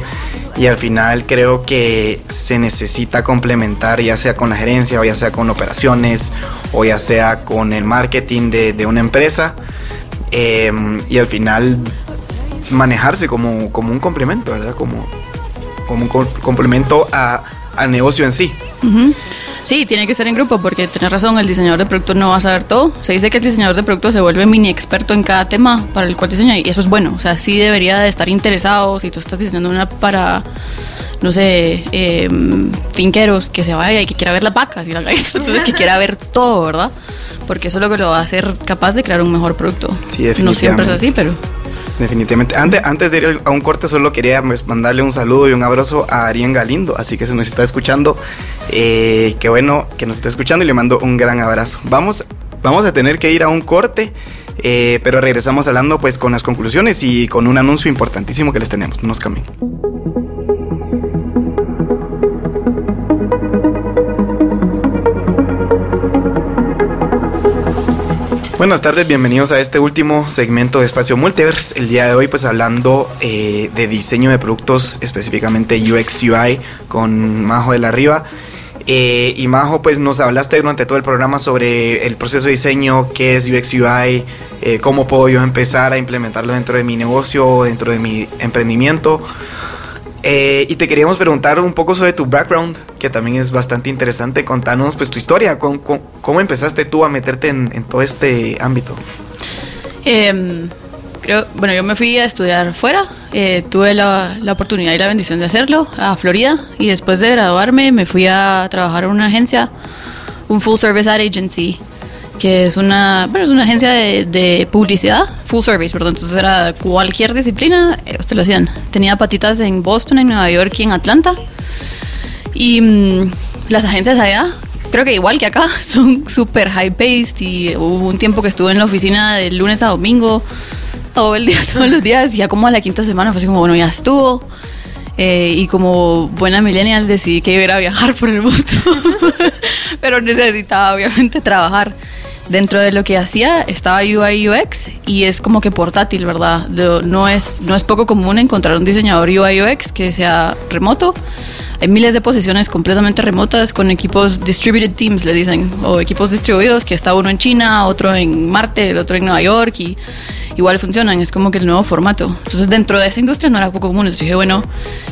y al final creo que se necesita complementar ya sea con la gerencia o ya sea con operaciones o ya sea con el marketing de, de una empresa eh, y al final manejarse como, como un complemento, ¿verdad? Como, como un co- complemento a- al negocio en sí. Ujú. Sí, tiene que ser en grupo porque tienes razón, el diseñador de producto no va a saber todo. Se dice que el diseñador de producto se vuelve mini experto en cada tema para el cual diseña y eso es bueno. O sea, sí debería de estar interesado si tú estás diseñando una para, no sé, eh, finqueros que se vaya y que quiera ver las vacas y gallinas, entonces que quiera ver todo, ¿verdad? Porque eso es lo que lo va a hacer capaz de crear un mejor producto. Sí, No siempre es así, pero... Definitivamente. Antes, antes de ir a un corte, solo quería pues, mandarle un saludo y un abrazo a Arien Galindo, así que se nos está escuchando. Eh, qué bueno que nos está escuchando y le mando un gran abrazo. Vamos, vamos a tener que ir a un corte, eh, pero regresamos hablando pues con las conclusiones y con un anuncio importantísimo que les tenemos. No nos cambien. Buenas tardes, bienvenidos a este último segmento de Espacio Multiverse. El día de hoy pues hablando eh, de diseño de productos, específicamente UX UI con Majo de la Riva. Eh, y Majo, pues nos hablaste durante todo el programa sobre el proceso de diseño, qué es UX UI, eh, cómo puedo yo empezar a implementarlo dentro de mi negocio, dentro de mi emprendimiento. Eh, y te queríamos preguntar un poco sobre tu background, que también es bastante interesante. Contanos pues tu historia, cómo, cómo empezaste tú a meterte en, todo este ámbito. Em, creo, bueno, yo me fui a estudiar fuera, eh, tuve la, la, oportunidad y la bendición de hacerlo a Florida y después de graduarme me fui a trabajar en una agencia, un full service ad agency que es una, bueno, es una agencia de, de, publicidad, full service, perdón. Entonces era cualquier disciplina, eh, ustedes lo hacían. Tenía patitas en Boston, en Nueva York y en Atlanta. Y mmm, las agencias allá, creo que igual que acá, son súper high-paced. Y hubo un tiempo que estuve en la oficina de lunes a domingo, todo el día, todos los días. Y ya como a la quinta semana fue así como, bueno, ya estuvo. Eh, y como buena millennial decidí que iba a viajar por el mundo. Pero necesitaba obviamente trabajar dentro de lo que hacía estaba UI UX y es como que portátil, ¿verdad? No es, no es poco común encontrar un diseñador UI UX que sea remoto. Hay miles de posiciones completamente remotas con equipos distributed teams, le dicen, o equipos distribuidos, que está uno en China, otro en Marte, el otro en Nueva York y igual funcionan, es como que el nuevo formato. Entonces dentro de esa industria no era poco común, entonces dije, bueno,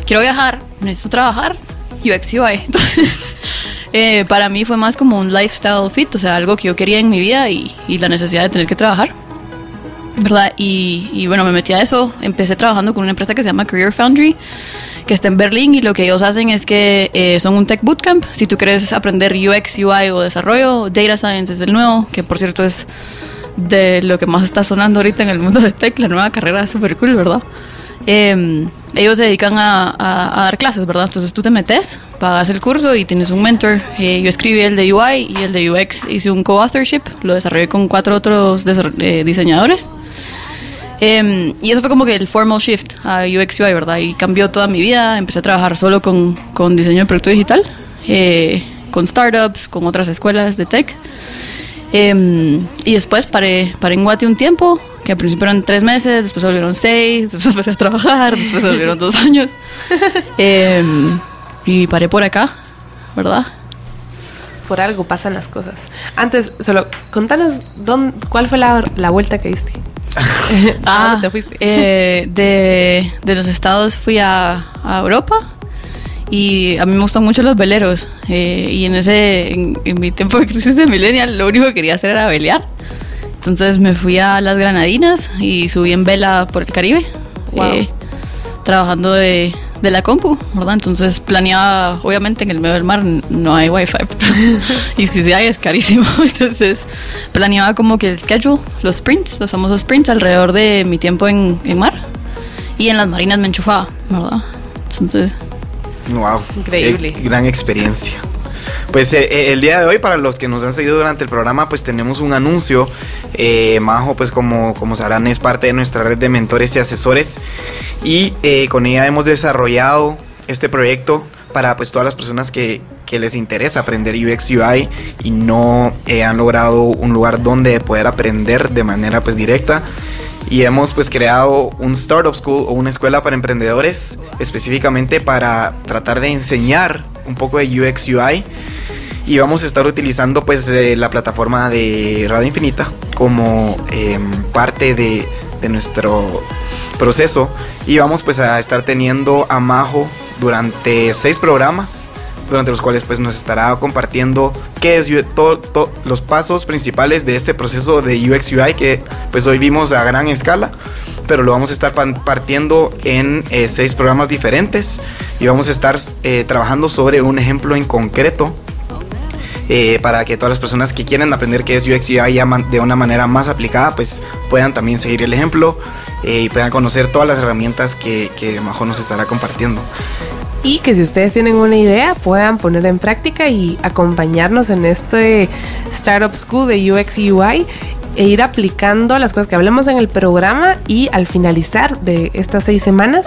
quiero viajar, necesito trabajar, UX UI. Entonces, eh, para mí fue más como un lifestyle fit, o sea, algo que yo quería en mi vida y, y la necesidad de tener que trabajar. ¿Verdad? Y, y, bueno, me metí a eso. Empecé trabajando con una empresa que se llama Career Foundry, que está en Berlín y lo que ellos hacen es que eh, son un tech bootcamp. Si tú quieres aprender UX, UI o desarrollo, Data Science es el nuevo, que por cierto es de lo que más está sonando ahorita en el mundo de tech, la nueva carrera es súper cool, ¿verdad? Eh, ellos se dedican a, a, a, dar clases, ¿verdad? Entonces tú te metes, pagas el curso y tienes un mentor. Eh, yo escribí el de UI y el de UX hice un co-authorship, lo desarrollé con cuatro otros eh, diseñadores. Eh, y eso fue como que el formal shift a UX UI, ¿verdad? Y cambió toda mi vida. Empecé a trabajar solo con, con diseño de producto digital, eh, con startups, con otras escuelas de tech. Em, y después paré, paré en Guate un tiempo, que al principio eran tres meses, después volvieron seis, después empecé a trabajar, después volvieron dos años. Eh, y paré por acá, ¿verdad? Por algo pasan las cosas. Antes, solo contanos dónde, cuál fue la, la vuelta que diste. ah, te fuiste? Eh, de, de, los estados fui a, a, Europa y a mí me gustan mucho los veleros. Eh, y en ese en, en, mi tiempo de crisis de millennial, lo único que quería hacer era velear. Entonces me fui a las Granadinas y subí en vela por el Caribe, wow. eh, trabajando de, de, la compu, ¿verdad? Entonces planeaba, obviamente en el medio del mar no hay wifi, y si sí hay es carísimo. Entonces planeaba como que el schedule, los sprints, los famosos sprints alrededor de mi tiempo en, en mar. Y en las marinas me enchufaba, ¿verdad? Entonces... Wow. Increíble. Qué gran experiencia. Pues eh, el día de hoy, para los que nos han seguido durante el programa, pues tenemos un anuncio. Eh, Majo, pues como, como sabrán, es parte de nuestra red de mentores y asesores. Y eh, con ella hemos desarrollado este proyecto para pues todas las personas que, que les interesa aprender UX UI y no eh, han logrado un lugar donde poder aprender de manera pues directa y hemos pues creado un startup school o una escuela para emprendedores específicamente para tratar de enseñar un poco de UX UI. Y vamos a estar utilizando pues eh, la plataforma de Radio Infinita como eh, parte de, de, nuestro proceso. Y vamos pues a estar teniendo a Majo durante seis programas durante los cuales pues nos estará compartiendo qué es todo, todo, los pasos principales de este proceso de UX UI que pues hoy vimos a gran escala pero lo vamos a estar partiendo en eh, seis programas diferentes y vamos a estar eh, trabajando sobre un ejemplo en concreto eh, para que todas las personas que quieren aprender qué es UX UI de una manera más aplicada, pues puedan también seguir el ejemplo y puedan conocer todas las herramientas que, que Majo nos estará compartiendo. Y que si ustedes tienen una idea puedan poner en práctica y acompañarnos en este Startup School de UX y UI e ir aplicando las cosas que hablemos en el programa y al finalizar de estas seis semanas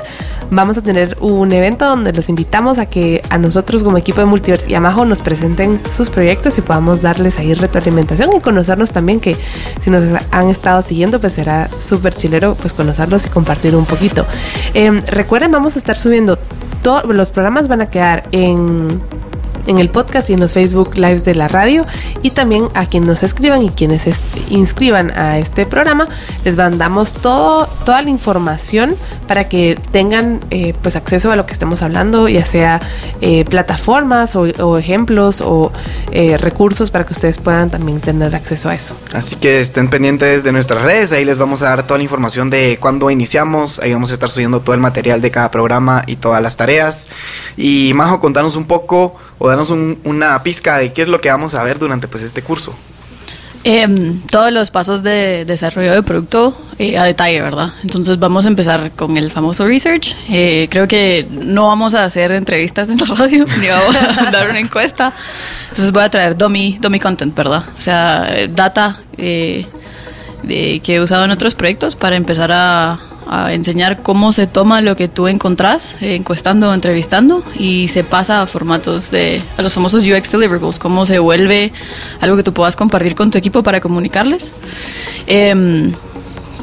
vamos a tener un evento donde los invitamos a que a nosotros como equipo de Multiverse y a Majo nos presenten sus proyectos y podamos darles ahí retroalimentación y conocernos también que si nos han estado siguiendo pues será súper chilero pues conocerlos y compartir un poquito. Em, recuerden vamos a estar subiendo todos los programas van a quedar en en el podcast y en los Facebook Lives de la radio. Y también a quienes nos escriban y quienes se inscriban a este programa les mandamos todo, toda la información para que tengan eh, pues acceso a lo que estemos hablando ya sea eh, plataformas o, ejemplos o eh, recursos para que ustedes puedan también tener acceso a eso. Así que estén pendientes de nuestras redes ahí les vamos a dar toda la información de cuándo iniciamos ahí vamos a estar subiendo todo el material de cada programa y todas las tareas. Y Majo contanos un poco o danos una pizca de qué es lo que vamos a ver durante pues este curso. Em, todos los pasos de desarrollo de producto eh, a detalle, ¿verdad? Entonces vamos a empezar con el famoso research. Eh, creo que no vamos a hacer entrevistas en la radio, ni vamos a dar una encuesta. Entonces voy a traer dummy, dummy content, ¿verdad? O sea, data eh, que he usado en otros proyectos para empezar a, a enseñar cómo se toma lo que tú encontrás eh, encuestando o entrevistando y se pasa a formatos de a los famosos UX deliverables, cómo se vuelve algo que tú puedas compartir con tu equipo para comunicarles. Em,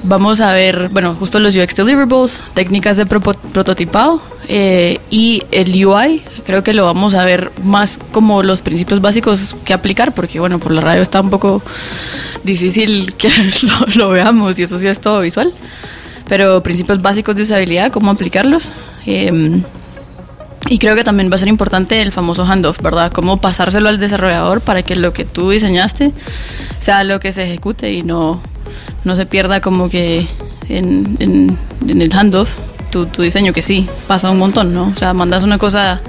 vamos a ver, bueno, justo los UX deliverables, técnicas de prototipado eh, y el UI, creo que lo vamos a ver más como los principios básicos que aplicar, porque bueno, por la radio está un poco difícil que lo, lo veamos y eso sí es todo visual pero principios básicos de usabilidad, cómo aplicarlos. Em, y creo que también va a ser importante el famoso handoff, ¿verdad? Cómo pasárselo al desarrollador para que lo que tú diseñaste sea lo que se ejecute y no, no se pierda como que en, en, en el handoff tu, tu diseño, que sí, pasa un montón, ¿no? O sea, mandas una cosa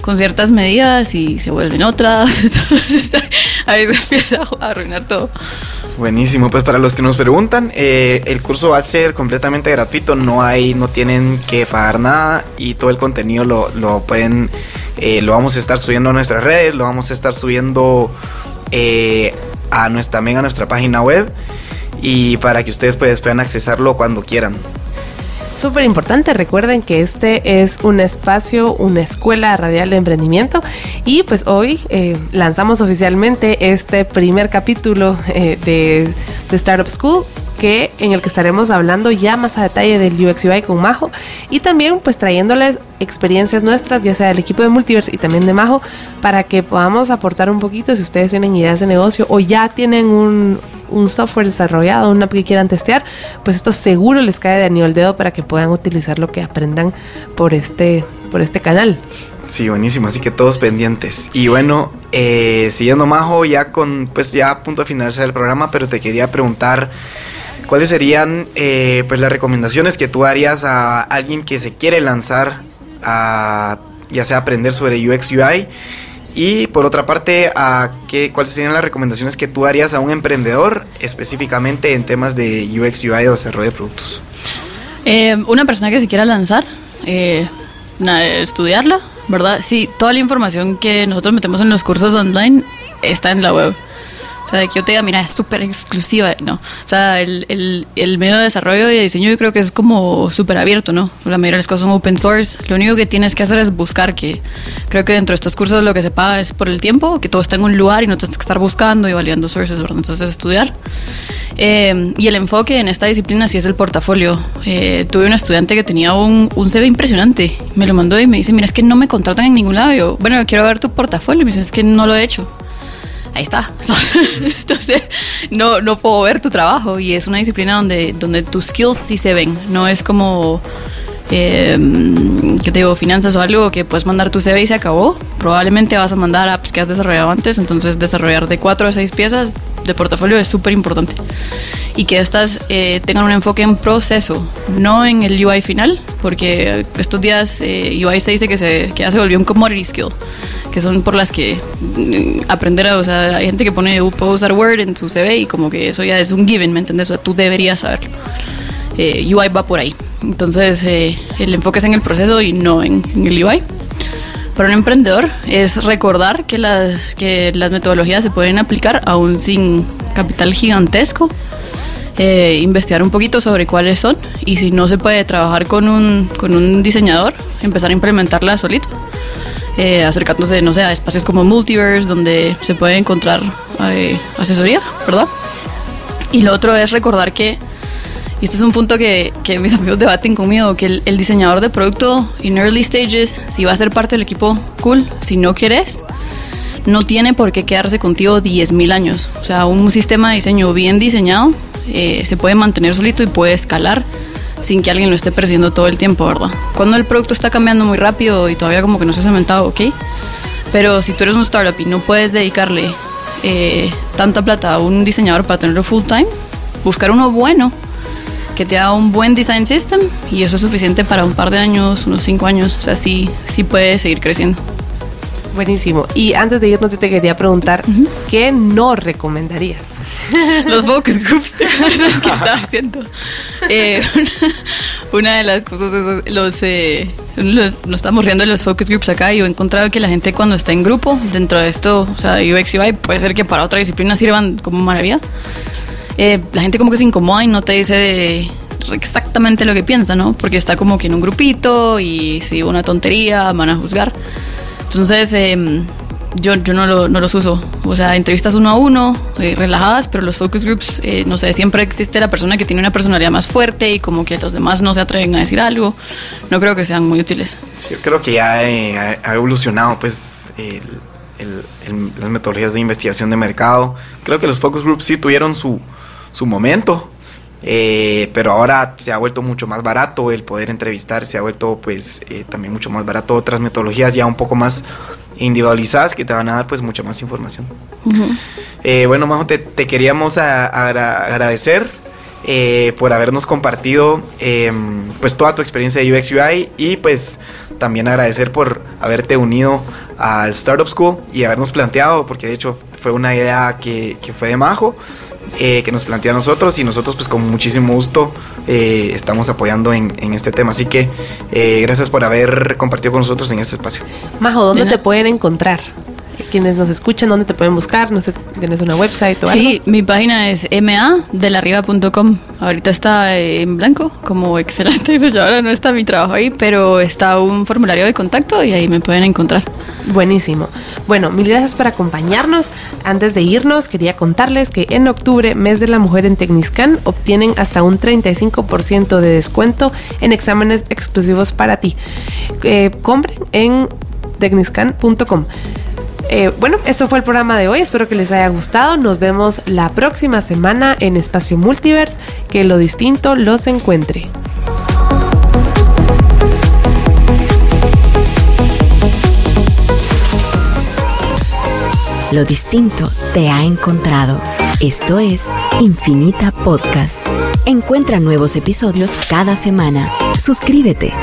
con ciertas medidas y se vuelven otras. Entonces ahí se empieza a arruinar todo. Buenísimo, pues para los que nos preguntan, eh, el curso va a ser completamente gratuito, no hay, no tienen que pagar nada y todo el contenido lo, lo pueden, eh, lo vamos a estar subiendo a nuestras redes, lo vamos a estar subiendo eh, a nuestra, también a nuestra página web y para que ustedes pues, puedan accesarlo cuando quieran. Súper importante, recuerden que este es un espacio, una escuela radial de emprendimiento. Y pues hoy eh, lanzamos oficialmente este primer capítulo eh, de, de Startup School que en el que estaremos hablando ya más a detalle del UX UI con Majo y también pues trayéndoles experiencias nuestras, ya sea del equipo de Multiverse y también de Majo, para que podamos aportar un poquito si ustedes tienen ideas de negocio o ya tienen un, un software desarrollado, una app que quieran testear, pues esto seguro les cae de anillo al dedo para que puedan utilizar lo que aprendan por este, por este canal. Sí, buenísimo, así que todos pendientes. Y bueno, eh, siguiendo Majo, ya con, pues ya a punto de finalizar el programa, pero te quería preguntar cuáles serían eh, pues las recomendaciones que tú harías a alguien que se quiere lanzar a ya sea aprender sobre UX UI y por otra parte, ¿a qué, ¿cuáles serían las recomendaciones que tú harías a un emprendedor específicamente en temas de UX UI o desarrollo de productos? Eh, una persona que se quiera lanzar, eh, estudiarla, ¿verdad? Sí, toda la información que nosotros metemos en los cursos online está en la web. O sea, de que yo te diga, mira, es súper exclusiva, no. O sea, el, el, el, medio de desarrollo y de diseño yo creo que es como súper abierto, ¿no? La mayoría de las cosas son open source. Lo único que tienes que hacer es buscar, que creo que dentro de estos cursos lo que se paga es por el tiempo, que todo está en un lugar y no tienes que estar buscando y validando sources, ¿verdad? Entonces, estudiar. Eh, y el enfoque en esta disciplina sí es el portafolio. Eh, tuve un estudiante que tenía un, un CV impresionante. Me lo mandó y me dice, mira, es que no me contratan en ningún lado. yo, bueno, quiero ver tu portafolio. Y me dice, es que no lo he hecho ahí está. Entonces, no, no puedo ver tu trabajo y es una disciplina donde, donde tus skills sí se ven, no es como... Eh, que te digo, finanzas o algo que puedes mandar tu CV y se acabó. Probablemente vas a mandar apps que has desarrollado antes, entonces desarrollar de cuatro a seis piezas de portafolio es súper importante. y que estas eh, tengan un enfoque en proceso, no en el UI final, porque estos días eh, UI se dice que, se, que ya se volvió un commodity skill, que son por las que mm, aprender a, sea, hay gente que pone, puedo usar Word en su CV y como que eso ya es un given, ¿me entiendes? O sea, tú deberías saberlo. Eh, UI va por ahí. Entonces, el enfoque es en el proceso y no en, en el UI. Para un emprendedor es recordar que las, que las metodologías se pueden aplicar aún sin capital gigantesco eh, investigar un poquito sobre cuáles son y si no se puede trabajar con un, con un diseñador, empezar a implementarla solito. Eh, acercándose, no sé, a espacios como Multiverse, donde se puede encontrar eh, asesoría, ¿verdad? Y lo otro es recordar que, y este es un punto que, que mis amigos debaten conmigo, que el, el, diseñador de producto en early stages, si va a ser parte del equipo, cool, si no quieres, no tiene por qué quedarse contigo 10.000 años. O sea, un sistema de diseño bien diseñado eh, se puede mantener solito y puede escalar sin que alguien lo esté persiguiendo todo el tiempo, ¿verdad? Cuando el producto está cambiando muy rápido y todavía como que no se ha cementado, ok. Pero si tú eres un startup y no puedes dedicarle eh, tanta plata a un diseñador para tenerlo full time, buscar uno bueno que te haga un buen design system y eso es suficiente para un par de años, unos cinco años. O sea, sí, sí puede seguir creciendo. Buenísimo. Y antes de irnos, yo te quería preguntar, ¿qué no recomendarías? los focus groups que estaba haciendo. Eh, una de las cosas es los, eh, los, nos estamos riendo de los focus groups acá y he encontrado que la gente cuando está en grupo dentro de esto, o sea, UX UI, puede ser que para otra disciplina sirvan como maravilla. Eh, la gente como que se incomoda y no te dice exactamente lo que piensa, ¿no? Porque está como que en un grupito y si una tontería van a juzgar. Entonces, eh, yo, yo no, lo, no, los uso. O sea, entrevistas uno a uno, eh, relajadas, pero los focus groups, eh, no sé, siempre existe la persona que tiene una personalidad más fuerte y como que los demás no se atreven a decir algo. No creo que sean muy útiles. Sí, yo creo que ya eh, ha evolucionado, pues, las metodologías de investigación de mercado. Creo que los focus groups sí tuvieron su, su momento. Eh, pero ahora se ha vuelto mucho más barato el poder entrevistar, se ha vuelto pues también mucho más barato otras metodologías ya un poco más individualizadas que te van a dar pues mucha más información. Uh -huh. eh, bueno, Majo, te, te queríamos a, a agradecer eh, por habernos compartido em, pues toda tu experiencia de UX UI y pues también agradecer por haberte unido al Startup School y habernos planteado, porque de hecho fue una idea que, que fue de Majo eh, que nos plantea a nosotros y nosotros pues con muchísimo gusto eh, estamos apoyando en, en, este tema. Así que eh, gracias por haber compartido con nosotros en este espacio. Majo, ¿dónde te pueden encontrar? Quienes nos escuchan, ¿dónde te pueden buscar? No sé, ¿tienes una website o algo? Sí, mi página es madelarriba.com. Ahorita está en blanco, como excelente diseñadora, no está mi trabajo ahí, pero está un formulario de contacto y ahí me pueden encontrar. Buenísimo. Bueno, mil gracias por acompañarnos. Antes de irnos, quería contarles que en octubre, mes de la mujer en Tecniscan, obtienen hasta un 35% de descuento en exámenes exclusivos para ti. Eh, compren en tecniscan.com. Eh, bueno, esto fue el programa de hoy. Espero que les haya gustado. Nos vemos la próxima semana en Espacio Multiverse. Que lo distinto los encuentre. Lo distinto te ha encontrado. Esto es Infinita Podcast. Encuentra nuevos episodios cada semana. Suscríbete.